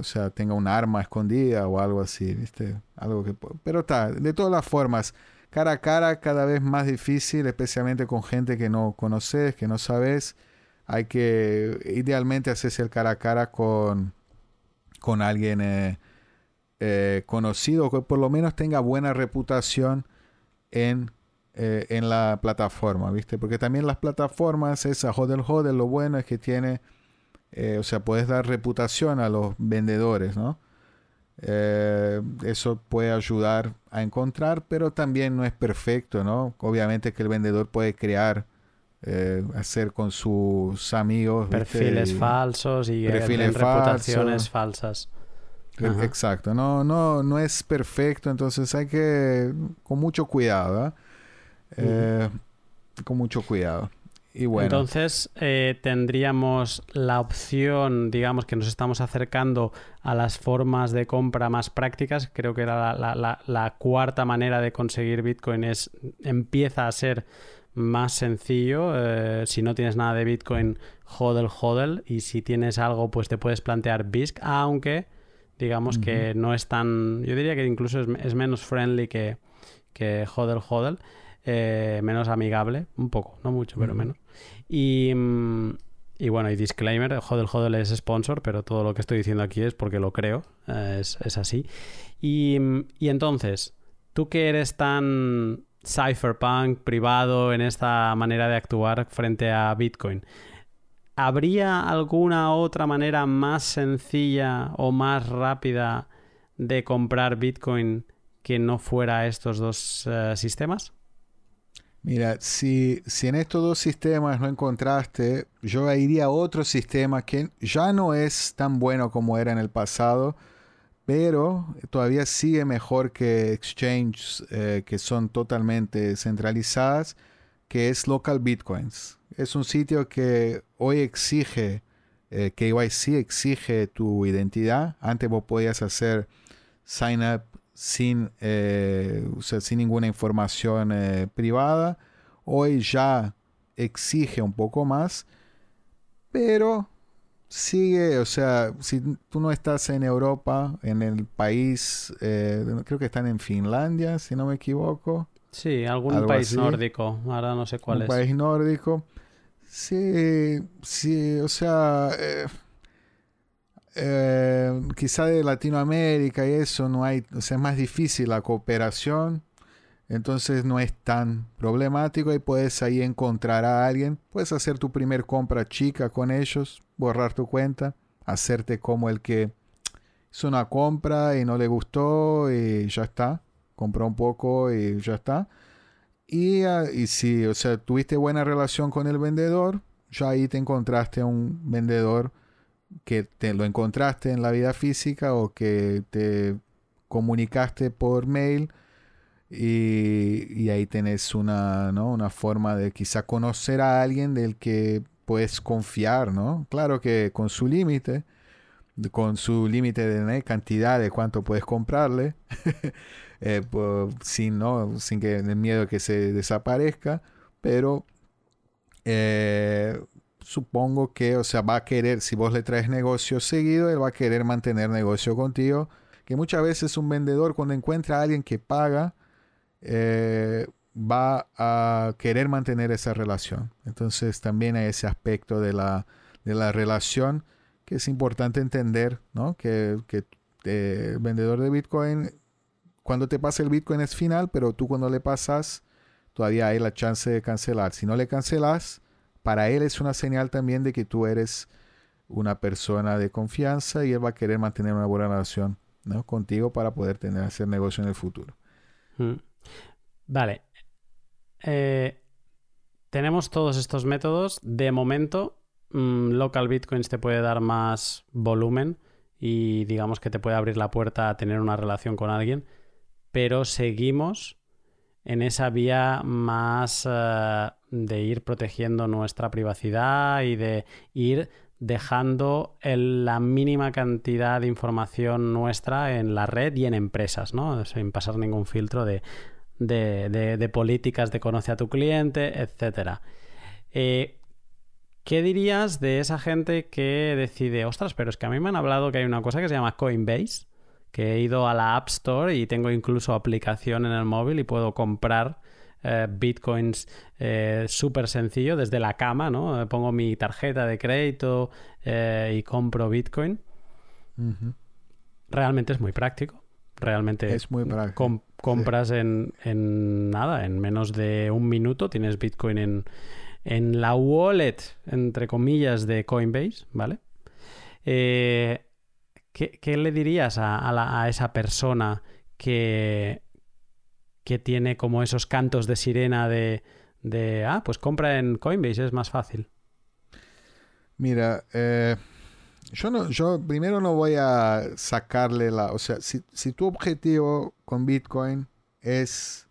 B: sea, tenga un arma escondida o algo así, ¿viste? Algo que, pero está, de todas las formas, cara a cara cada vez más difícil, especialmente con gente que no conoces, que no sabes. Hay que idealmente hacerse el cara a cara con, con alguien eh, eh, conocido, que por lo menos tenga buena reputación en, eh, en la plataforma, ¿viste? Porque también las plataformas, esa Hodel Hodel, lo bueno es que tiene, o sea, puedes dar reputación a los vendedores, ¿no? Eh, eso puede ayudar a encontrar, pero también no es perfecto, ¿no? Obviamente que el vendedor puede crear, eh, hacer con sus amigos
A: perfiles falsos y perfiles reputaciones falsas.
B: Exacto, no, no, no es perfecto, entonces hay que con mucho cuidado, ¿eh? con mucho cuidado.
A: Entonces eh, tendríamos la opción, digamos que nos estamos acercando a las formas de compra más prácticas. Creo que era la, cuarta manera de conseguir Bitcoin es empieza a ser más sencillo. Eh, si no tienes nada de Bitcoin, hodl hodl. Y si tienes algo, pues te puedes plantear BISC, aunque digamos que no es tan. Yo diría que incluso es, menos friendly que, que hodl hodl. Eh, menos amigable, un poco, no mucho, pero menos. Y, mm, y, bueno, y disclaimer, Hodel Hodel es sponsor, pero todo lo que estoy diciendo aquí es porque lo creo, eh, es, es, así. Y, mm, y entonces, tú que eres tan cypherpunk, privado en esta manera de actuar frente a Bitcoin, ¿habría alguna otra manera más sencilla o más rápida de comprar Bitcoin que no fuera estos dos eh, sistemas?
B: Mira, si, si en estos dos sistemas no encontraste, yo iría a otro sistema que ya no es tan bueno como era en el pasado, pero todavía sigue mejor que exchanges eh, que son totalmente centralizadas, que es Local Bitcoins. Es un sitio que hoy exige, eh, KYC exige tu identidad. Antes vos podías hacer sign up sin, eh, sin ninguna información eh, privada. Hoy ya exige un poco más, pero sigue, o sea, si tú no estás en Europa, en el país, eh, creo que están en Finlandia, si no me equivoco.
A: Sí, algún país nórdico, ahora no sé cuál es.
B: Un país nórdico. Sí, sí, o sea, eh, quizá de Latinoamérica y eso no hay, o sea, es más difícil la cooperación, entonces no es tan problemático y puedes ahí encontrar a alguien, puedes hacer tu primer compra chica con ellos, borrar tu cuenta, hacerte como el que hizo una compra y no le gustó y ya está, compró un poco y ya está. Y, ah, y si, o sea, tuviste buena relación con el vendedor, ya ahí te encontraste un vendedor que te lo encontraste en la vida física o que te comunicaste por mail y, ahí tenés una, ¿no? una forma de quizá conocer a alguien del que puedes confiar, ¿no? Claro que con su límite, con su límite de cantidad de cuánto puedes comprarle, eh, sin, ¿no? sin que el miedo de que se desaparezca, pero eh, supongo que, o sea, va a querer, si vos le traes negocio seguido, él va a querer mantener negocio contigo. Que muchas veces un vendedor cuando encuentra a alguien que paga, eh, va a querer mantener esa relación. Entonces también hay ese aspecto de la, de la relación que es importante entender, ¿no? Que, que eh, el vendedor de Bitcoin, cuando te pasa el Bitcoin es final, pero tú cuando le pasas, todavía hay la chance de cancelar. Si no le cancelas, para él es una señal también de que tú eres una persona de confianza y él va a querer mantener una buena relación ¿no? contigo para poder tener hacer negocio en el futuro.
A: Mm. Vale. Eh, tenemos todos estos métodos. De momento, mm, Local Bitcoins te puede dar más volumen y digamos que te puede abrir la puerta a tener una relación con alguien, pero seguimos en esa vía más eh, de ir protegiendo nuestra privacidad y de ir dejando la mínima cantidad de información nuestra en la red y en empresas, ¿no? Sin pasar ningún filtro de, de, políticas de conoce a tu cliente, etc. Eh, ¿Qué dirías de esa gente que decide, ostras, pero es que a mí me han hablado que hay una cosa que se llama Coinbase, que he ido a la App Store y tengo incluso aplicación en el móvil y puedo comprar eh, bitcoins eh, súper sencillo desde la cama, ¿no? Pongo mi tarjeta de crédito y compro bitcoin. Realmente es muy práctico. Realmente
B: es muy práctico
A: compras en, nada, en menos de un minuto tienes Bitcoin en, en la wallet, entre comillas, de Coinbase, ¿vale? Eh, ¿qué, le dirías a, esa persona que, tiene como esos cantos de sirena de, de, ah, pues compra en Coinbase, es más fácil?
B: Mira, eh, yo, no, yo primero no voy a sacarle la... O sea, si, tu objetivo con Bitcoin es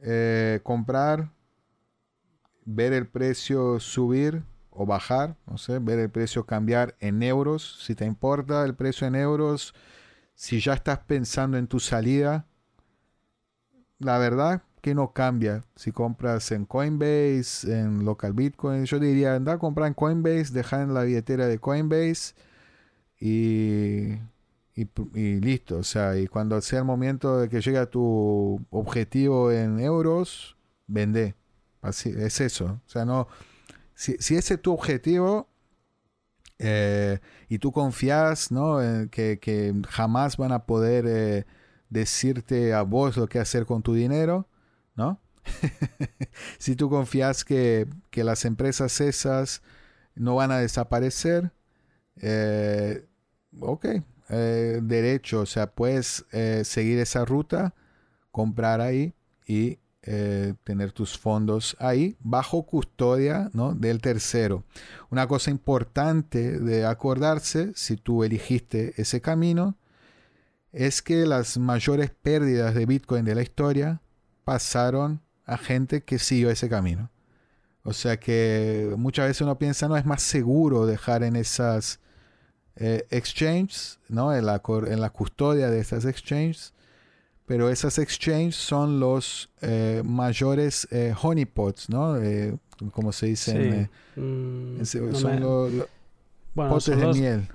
B: eh, comprar, ver el precio subir o bajar, no sé, ver el precio cambiar en euros, si te importa el precio en euros, si ya estás pensando en tu salida, la verdad que no cambia. Si compras en Coinbase, en local Bitcoin, yo diría anda a comprar en Coinbase, dejar en la billetera de Coinbase y, y, listo. O sea, y cuando sea el momento de que llegue a tu objetivo en euros, vende. Así, es eso. O sea, no. Si, ese es tu objetivo, eh, y tú confías ¿no? que, que, jamás van a poder eh, decirte a vos lo que hacer con tu dinero, ¿no? si tú confías que, las empresas esas no van a desaparecer, eh, ok, derecho, o sea, puedes seguir esa ruta, comprar ahí y tener tus fondos ahí bajo custodia ¿no? del tercero. Una cosa importante de acordarse, si tú elegiste ese camino, es que las mayores pérdidas de Bitcoin de la historia pasaron a gente que siguió ese camino. O sea que muchas veces uno piensa, no, es más seguro dejar en esas eh, exchanges, ¿no? En la, en la custodia de esas exchanges. Pero esas exchanges son los eh, mayores eh, honeypots, ¿no? como se dice. Mm, son los, potes de miel.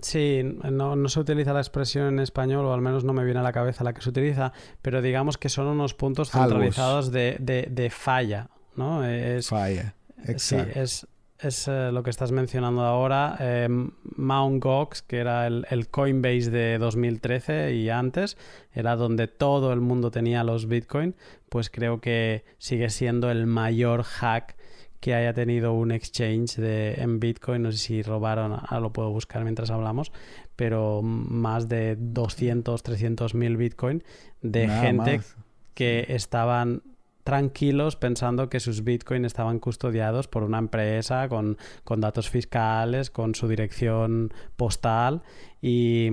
A: Sí, no, se utiliza la expresión en español, o al menos no me viene a la cabeza la que se utiliza, pero digamos que son unos puntos centralizados de, falla, ¿no?
B: Es, falla, exacto.
A: Sí, es, es eh, lo que estás mencionando ahora. Eh, Mt. Gox, que era el, el, Coinbase de 2013 y antes, era donde todo el mundo tenía los Bitcoin, pues creo que sigue siendo el mayor hack que haya tenido un exchange de, en Bitcoin, no sé si robaron, ahora lo puedo buscar mientras hablamos, pero más de 200, 300 mil Bitcoin de gente que estaban tranquilos pensando que sus Bitcoin estaban custodiados por una empresa con, con datos fiscales, con su dirección postal y,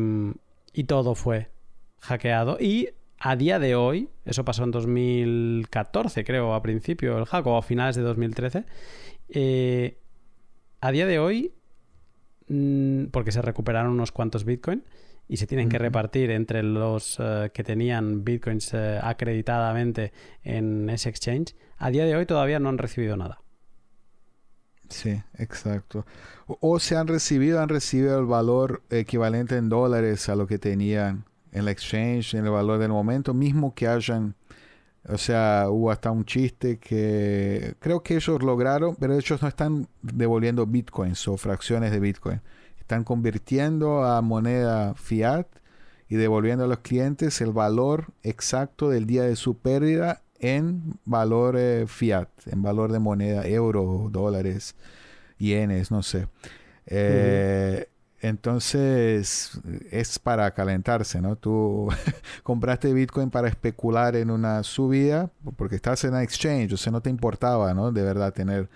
A: y todo fue hackeado. Y a día de hoy, eso pasó en 2014, creo, a principio el hack o a finales de 2013, eh, a día de hoy, mm, porque se recuperaron unos cuantos Bitcoin y se tienen que repartir entre los eh, que tenían Bitcoins eh, acreditadamente en ese exchange, a día de hoy todavía no han recibido nada.
B: Sí, exacto. O, o se han recibido, han recibido el valor equivalente en dólares a lo que tenían en la exchange, en el valor del momento, mismo que hayan, o sea, hubo hasta un chiste que creo que ellos lograron, pero ellos no están devolviendo bitcoins o fracciones de bitcoin, están convirtiendo a moneda fiat y devolviendo a los clientes el valor exacto del día de su pérdida en valor eh, fiat, en valor de moneda, euro, dólares, yenes, no sé. Eh, entonces es para calentarse, ¿no? Tú compraste Bitcoin para especular en una subida porque estás en un exchange, o sea, no te importaba, ¿no? De verdad tener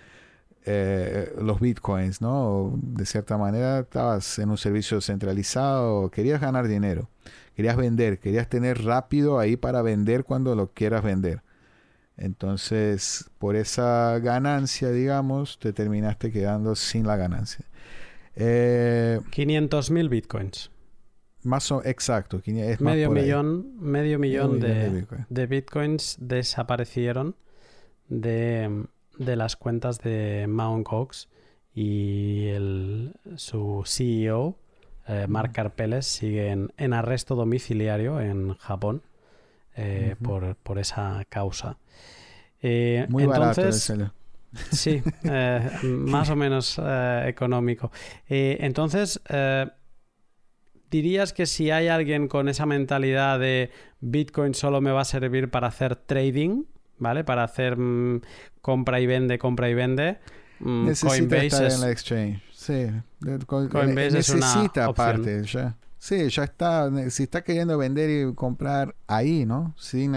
B: eh, los Bitcoins, ¿no? De cierta manera estabas en un servicio centralizado, querías ganar dinero, querías vender, querías tener rápido ahí para vender cuando lo quieras vender. Entonces, por esa ganancia, digamos, te terminaste quedando sin la ganancia.
A: Eh, 500.000 bitcoins.
B: Más o exacto.
A: Es medio, millón, medio millón, de, bitcoins. desaparecieron de, las cuentas de Mt. Cox y el, su CEO, eh, Mark Karpeles, sigue en, arresto domiciliario en Japón eh, por, esa causa.
B: Eh, Muy entonces, barato
A: Sí, más o menos económico. Entonces, ¿dirías que si hay alguien con esa mentalidad de Bitcoin solo me va a servir para hacer trading, ¿vale? Para hacer mm, compra y vende, compra y vende.
B: Mm, Coinbase en la exchange. Sí. Coinbase necesita es aparte. Ya. Sí, ya está. Si está queriendo vender y comprar ahí, ¿no? Sin,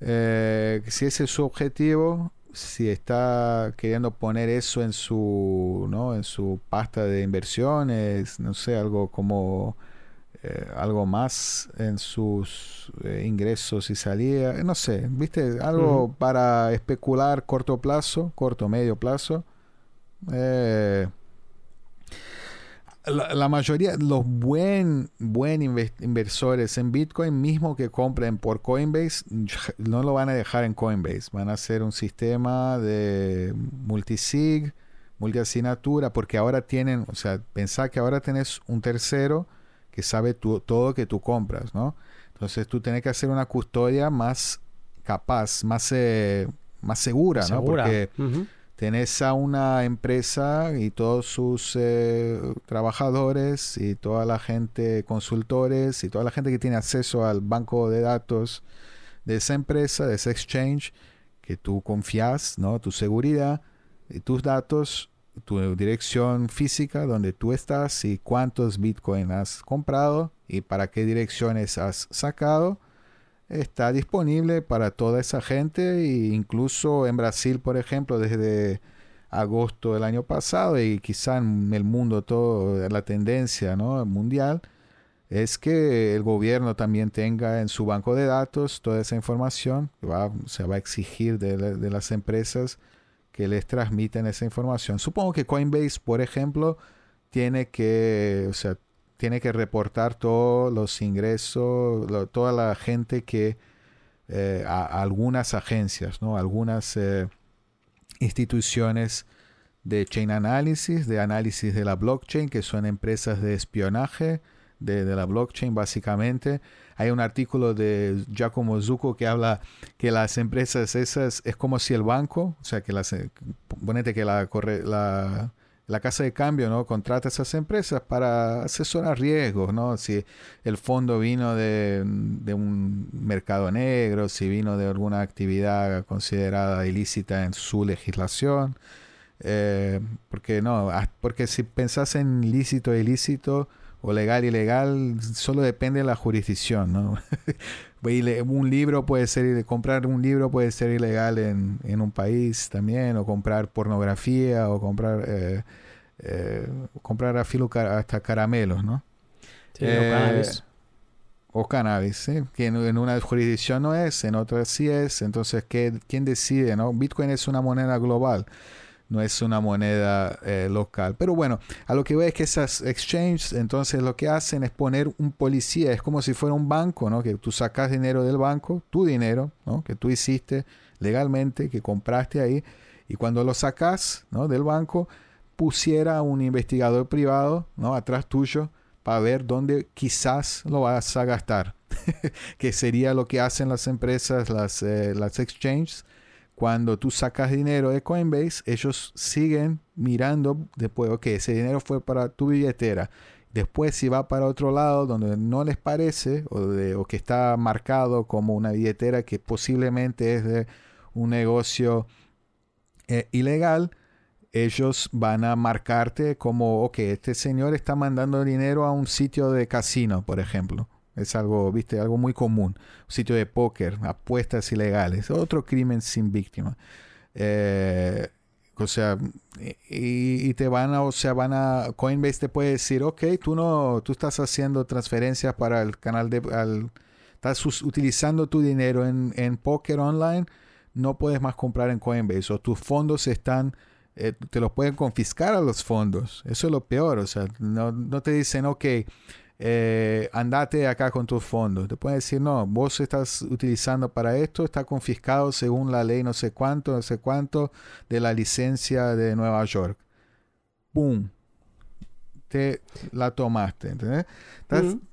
B: si ese es su objetivo, si está queriendo poner eso en su, ¿no? en su pasta de inversiones, no sé, algo como eh, algo más en sus eh, ingresos y salidas, no sé, ¿viste? Algo para especular corto plazo, corto medio plazo. Eh, la, mayoría, los buen, buen inversores en Bitcoin, mismo que compren por Coinbase, no lo van a dejar en Coinbase. Van a hacer un sistema de multisig, multiasignatura, porque ahora tienen, o sea, pensá que ahora tenés un tercero que sabe todo que tú compras, ¿no? Entonces tú tienes que hacer una custodia más capaz, más, eh, más segura, ¿no? Porque tenés a una empresa y todos sus eh, trabajadores y toda la gente, consultores y toda la gente que tiene acceso al banco de datos de esa empresa, de ese exchange, que tú confías, ¿no? Tu seguridad y tus datos, tu dirección física, donde tú estás y cuántos bitcoin has comprado y para qué direcciones has sacado está disponible para toda esa gente e incluso en Brasil, por ejemplo, desde agosto del año pasado y quizá en el mundo todo la tendencia ¿no? mundial es que el gobierno también tenga en su banco de datos toda esa información que va, se va a exigir de, de las empresas que les transmiten esa información. Supongo que Coinbase, por ejemplo, tiene que, o sea, tiene que reportar todos los ingresos, toda la gente que eh, a, algunas agencias, ¿no? algunas eh, instituciones de chain analysis, de análisis de la blockchain, que son empresas de espionaje de, la blockchain básicamente. Hay un artículo de Giacomo Zucco que habla que las empresas esas es como si el banco, o sea que las, eh, ponete que la, la la casa de cambio no contrata a esas empresas para asesorar riesgos, ¿no? Si el fondo vino de, un mercado negro, si vino de alguna actividad considerada ilícita en su legislación. Eh, porque no, porque si pensás en lícito e ilícito o legal ilegal, solo depende de la jurisdicción, ¿no? un libro puede ser, comprar un libro puede ser ilegal en, en un país también, o comprar pornografía, o comprar, eh, eh, comprar a filo hasta caramelos, ¿no?
A: Sí, o eh, cannabis.
B: O cannabis, ¿sí? que en, una jurisdicción no es, en otra sí es, entonces, ¿qué, ¿quién decide? no Bitcoin es una moneda global no es una moneda eh, local. Pero bueno, a lo que voy es que esas exchanges, entonces lo que hacen es poner un policía, es como si fuera un banco, ¿no? Que tú sacas dinero del banco, tu dinero, ¿no? Que tú hiciste legalmente, que compraste ahí, y cuando lo sacas, ¿no? Del banco, pusiera un investigador privado, ¿no? Atrás tuyo para ver dónde quizás lo vas a gastar, que sería lo que hacen las empresas, las, eh, las exchanges, cuando tú sacas dinero de Coinbase, ellos siguen mirando después, ok, ese dinero fue para tu billetera. Después si va para otro lado donde no les parece o, que está marcado como una billetera que posiblemente es de un negocio eh, ilegal, ellos van a marcarte como, ok, este señor está mandando dinero a un sitio de casino, por ejemplo. Es algo, viste, algo muy común. Sitio de póker, apuestas ilegales, otro crimen sin víctima. Eh, o sea, y, te van a, o sea, van a, Coinbase te puede decir, ok, tú no, tú estás haciendo transferencias para el canal de, al, estás utilizando tu dinero en, en póker online, no puedes más comprar en Coinbase o tus fondos están eh, te los pueden confiscar a los fondos. Eso es lo peor. O sea, no, no te dicen, ok, eh, andate acá con tus fondos. Te pueden decir, no, vos estás utilizando para esto, está confiscado según la ley no sé cuánto, no sé cuánto de la licencia de Nueva York. ¡Pum! Te la tomaste, ¿entendés?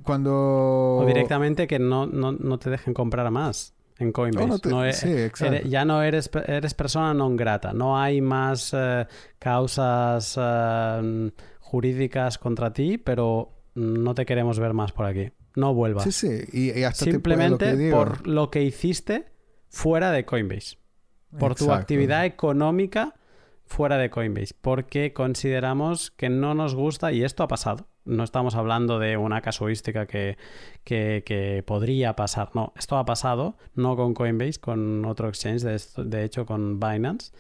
B: Cuando...
A: O directamente que no, no, no te dejen comprar más en Coinbase. ya no eres, eres persona non grata. No hay más eh, causas eh, jurídicas contra ti, pero no te queremos ver más por aquí. No vuelvas.
B: Sí, sí. Y, hasta
A: Simplemente por lo que hiciste fuera de Coinbase. Por tu actividad económica fuera de Coinbase. Porque consideramos que no nos gusta, y esto ha pasado no estamos hablando de una casuística que, que, podría pasar. No, esto ha pasado, no con Coinbase, con otro exchange, de, de hecho con Binance,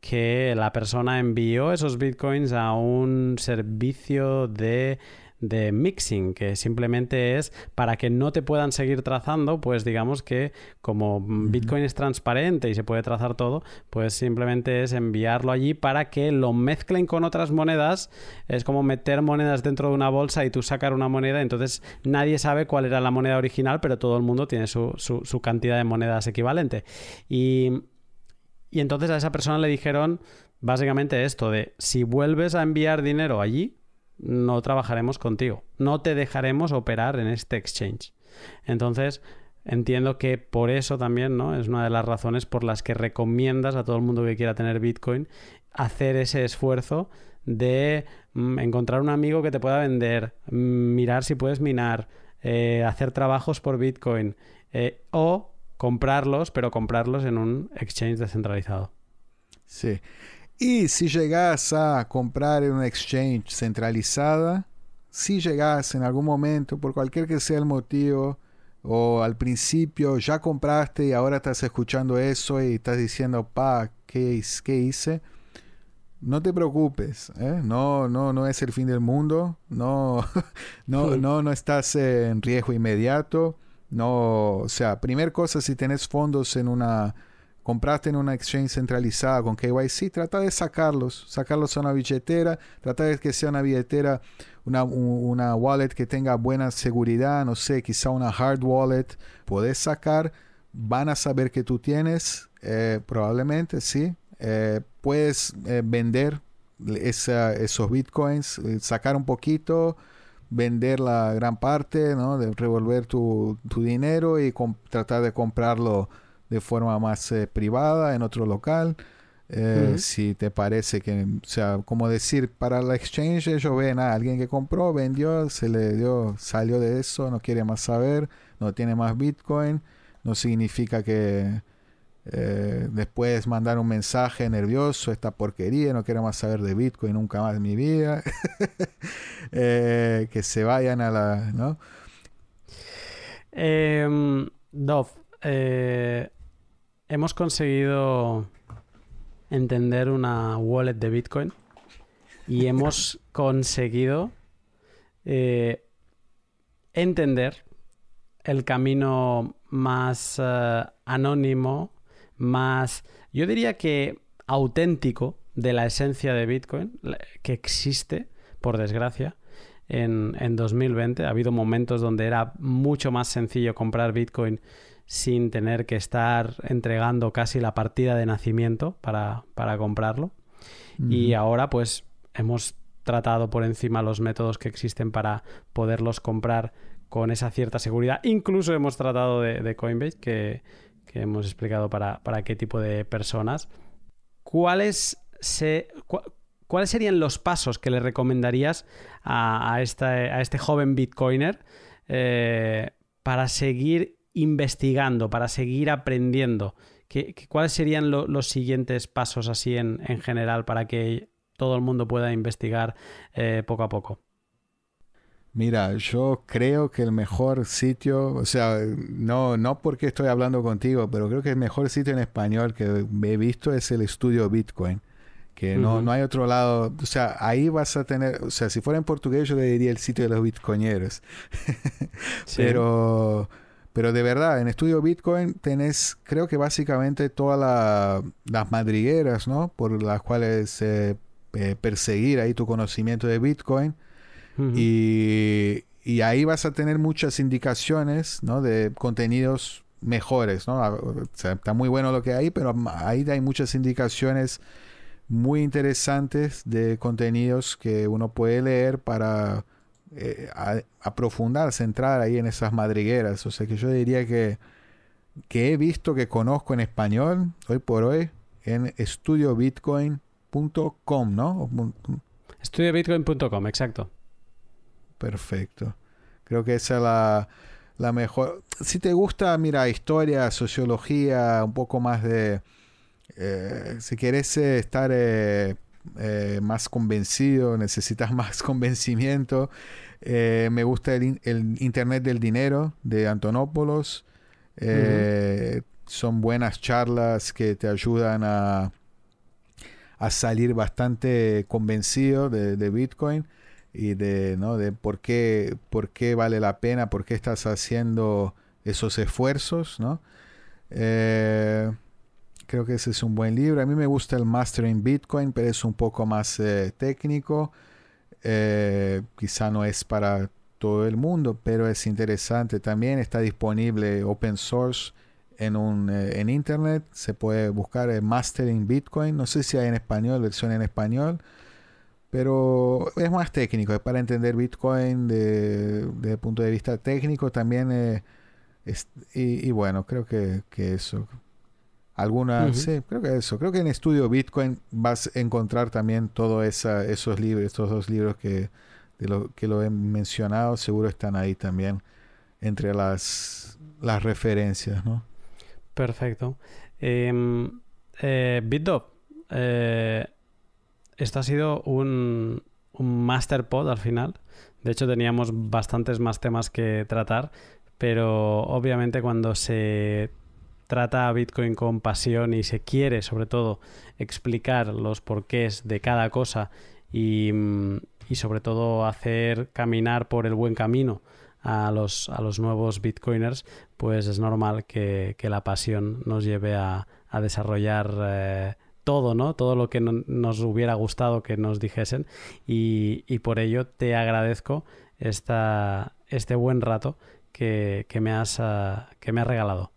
A: que la persona envió esos bitcoins a un servicio de de mixing, que simplemente es para que no te puedan seguir trazando, pues digamos que como Bitcoin es transparente y se puede trazar todo, pues simplemente es enviarlo allí para que lo mezclen con otras monedas. Es como meter monedas dentro de una bolsa y tú sacar una moneda, entonces nadie sabe cuál era la moneda original, pero todo el mundo tiene su, su, cantidad de monedas equivalente. Y, y entonces a esa persona le dijeron básicamente esto de si vuelves a enviar dinero allí, no trabajaremos contigo, no te dejaremos operar en este exchange. Entonces, entiendo que por eso también, ¿no? Es una de las razones por las que recomiendas a todo el mundo que quiera tener Bitcoin hacer ese esfuerzo de mm, encontrar un amigo que te pueda vender, mm, mirar si puedes minar, eh, hacer trabajos por Bitcoin eh, o comprarlos, pero comprarlos en un exchange descentralizado.
B: Sí. Y si llegas a comprar en una exchange centralizada, si llegas en algún momento, por cualquier que sea el motivo, o al principio ya compraste y ahora estás escuchando eso y estás diciendo, pa, ¿qué, qué hice? No te preocupes, ¿eh? no, no, no es el fin del mundo, no, no, no, no estás en riesgo inmediato. No, o sea, primer cosa, si tenés fondos en una compraste en una exchange centralizada con KYC, trata de sacarlos, sacarlos a una billetera, trata de que sea una billetera, una, una wallet que tenga buena seguridad, no sé, quizá una hard wallet, puedes sacar, van a saber que tú tienes, eh, probablemente, sí, eh, puedes eh, vender esos bitcoins, sacar un poquito, vender la gran parte, ¿no? de revolver tu, tu dinero y tratar de comprarlo de forma más eh, privada en otro local. Eh, si te parece que, o sea, como decir, para la exchange ellos ven a alguien que compró, vendió, se le dio, salió de eso, no quiere más saber, no tiene más Bitcoin, no significa que eh, después mandar un mensaje nervioso, esta porquería, no quiero más saber de Bitcoin nunca más en mi vida, que se vayan a la, ¿no?
A: Em, Dov, eh, hemos conseguido entender una wallet de Bitcoin y hemos conseguido eh, entender el camino más eh, anónimo, más, yo diría que auténtico de la esencia de Bitcoin que existe, por desgracia, en, en 2020. Ha habido momentos donde era mucho más sencillo comprar Bitcoin sin tener que estar entregando casi la partida de nacimiento para, comprarlo. Y ahora pues hemos tratado por encima los métodos que existen para poderlos comprar con esa cierta seguridad. Incluso hemos tratado de, Coinbase, que, hemos explicado para, qué tipo de personas. ¿Cuáles, se, ¿Cuáles serían los pasos que le recomendarías a, este joven bitcoiner eh, para seguir investigando, para seguir aprendiendo? ¿Qué, cuáles serían los siguientes pasos así en, general para que todo el mundo pueda investigar eh, poco a poco.
B: Mira, yo creo que el mejor sitio, o sea, no, no porque estoy hablando contigo, pero creo que el mejor sitio en español que he visto es el estudio Bitcoin. Que no, no hay otro lado, o sea, ahí vas a tener, o sea, si fuera en portugués yo le diría el sitio de los bitcoineros. Pero pero de verdad, en Estudio Bitcoin tenés, creo que básicamente todas las madrigueras, ¿no? Por las cuales eh, perseguir ahí tu conocimiento de Bitcoin. y, y, ahí vas a tener muchas indicaciones, ¿no? De contenidos mejores, ¿no? O sea, está muy bueno lo que hay, pero ahí hay muchas indicaciones muy interesantes de contenidos que uno puede leer para eh, a, aprofundar, centrar ahí en esas madrigueras. O sea que yo diría que, que he visto, que conozco en español, hoy por hoy, en estudiobitcoin.com, ¿no?
A: Estudiobitcoin.com, exacto.
B: Perfecto. Creo que esa es la, la mejor. Si te gusta, mira, historia, sociología, un poco más de... Eh, si quieres eh, estar eh, más convencido, necesitas más convencimiento. Eh, me gusta el, Internet del Dinero de Antonopoulos. Eh, son buenas charlas que te ayudan a, a salir bastante convencido de, Bitcoin y de, ¿no? de por, qué, por qué vale la pena, por qué estás haciendo esos esfuerzos. ¿no? Creo que ese es un buen libro. A mí me gusta el Mastering Bitcoin, pero es un poco más eh, técnico. Eh, quizá no es para todo el mundo, pero es interesante. También está disponible open source en, un, eh, en internet. Se puede buscar Mastering Bitcoin. No sé si hay en español, versión en español. Pero es más técnico, es para entender Bitcoin desde de, punto de vista técnico también. y, bueno, creo que, que eso. Alguna, sí, creo que eso. Creo que en Estudio Bitcoin vas a encontrar también todos esos libros, estos dos libros que, de lo, que lo he mencionado, seguro están ahí también entre las, las referencias, ¿no?
A: Perfecto. Eh, eh, eh, esto ha sido un, un master pod al final. De hecho, teníamos bastantes más temas que tratar, pero obviamente cuando se trata a Bitcoin con pasión y se quiere sobre todo explicar los porqués de cada cosa y, mm, sobre todo hacer caminar por el buen camino a los, a los nuevos bitcoiners, pues es normal que, la pasión nos lleve a, desarrollar eh, todo, ¿no? Todo lo que nos hubiera gustado que nos dijesen y, por ello te agradezco esta, este buen rato que, me has, ah, que me has regalado.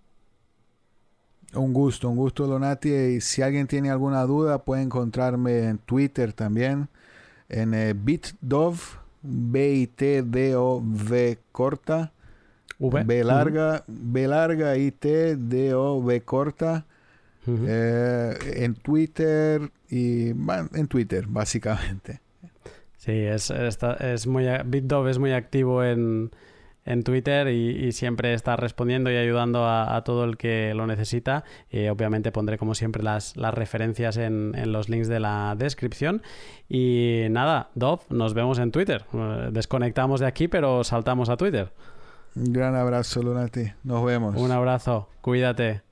B: Un gusto, un gusto, Donati. Y si alguien tiene alguna duda, puede encontrarme en Twitter también, en eh, bitdov, B-I-T-D-O-V corta, B larga, B larga, I-T-D-O-V corta. Eh, en Twitter y en Twitter, básicamente.
A: Sí, es, es muy, BitDove es muy activo en, en Twitter y, siempre está respondiendo y ayudando a, todo el que lo necesita. Y obviamente pondré como siempre las, las referencias en, en, los links de la descripción. Y nada, Dov, nos vemos en Twitter. Eh, desconectamos de aquí, pero saltamos a Twitter.
B: Un gran abrazo, Lunati. Nos vemos.
A: Un abrazo. Cuídate.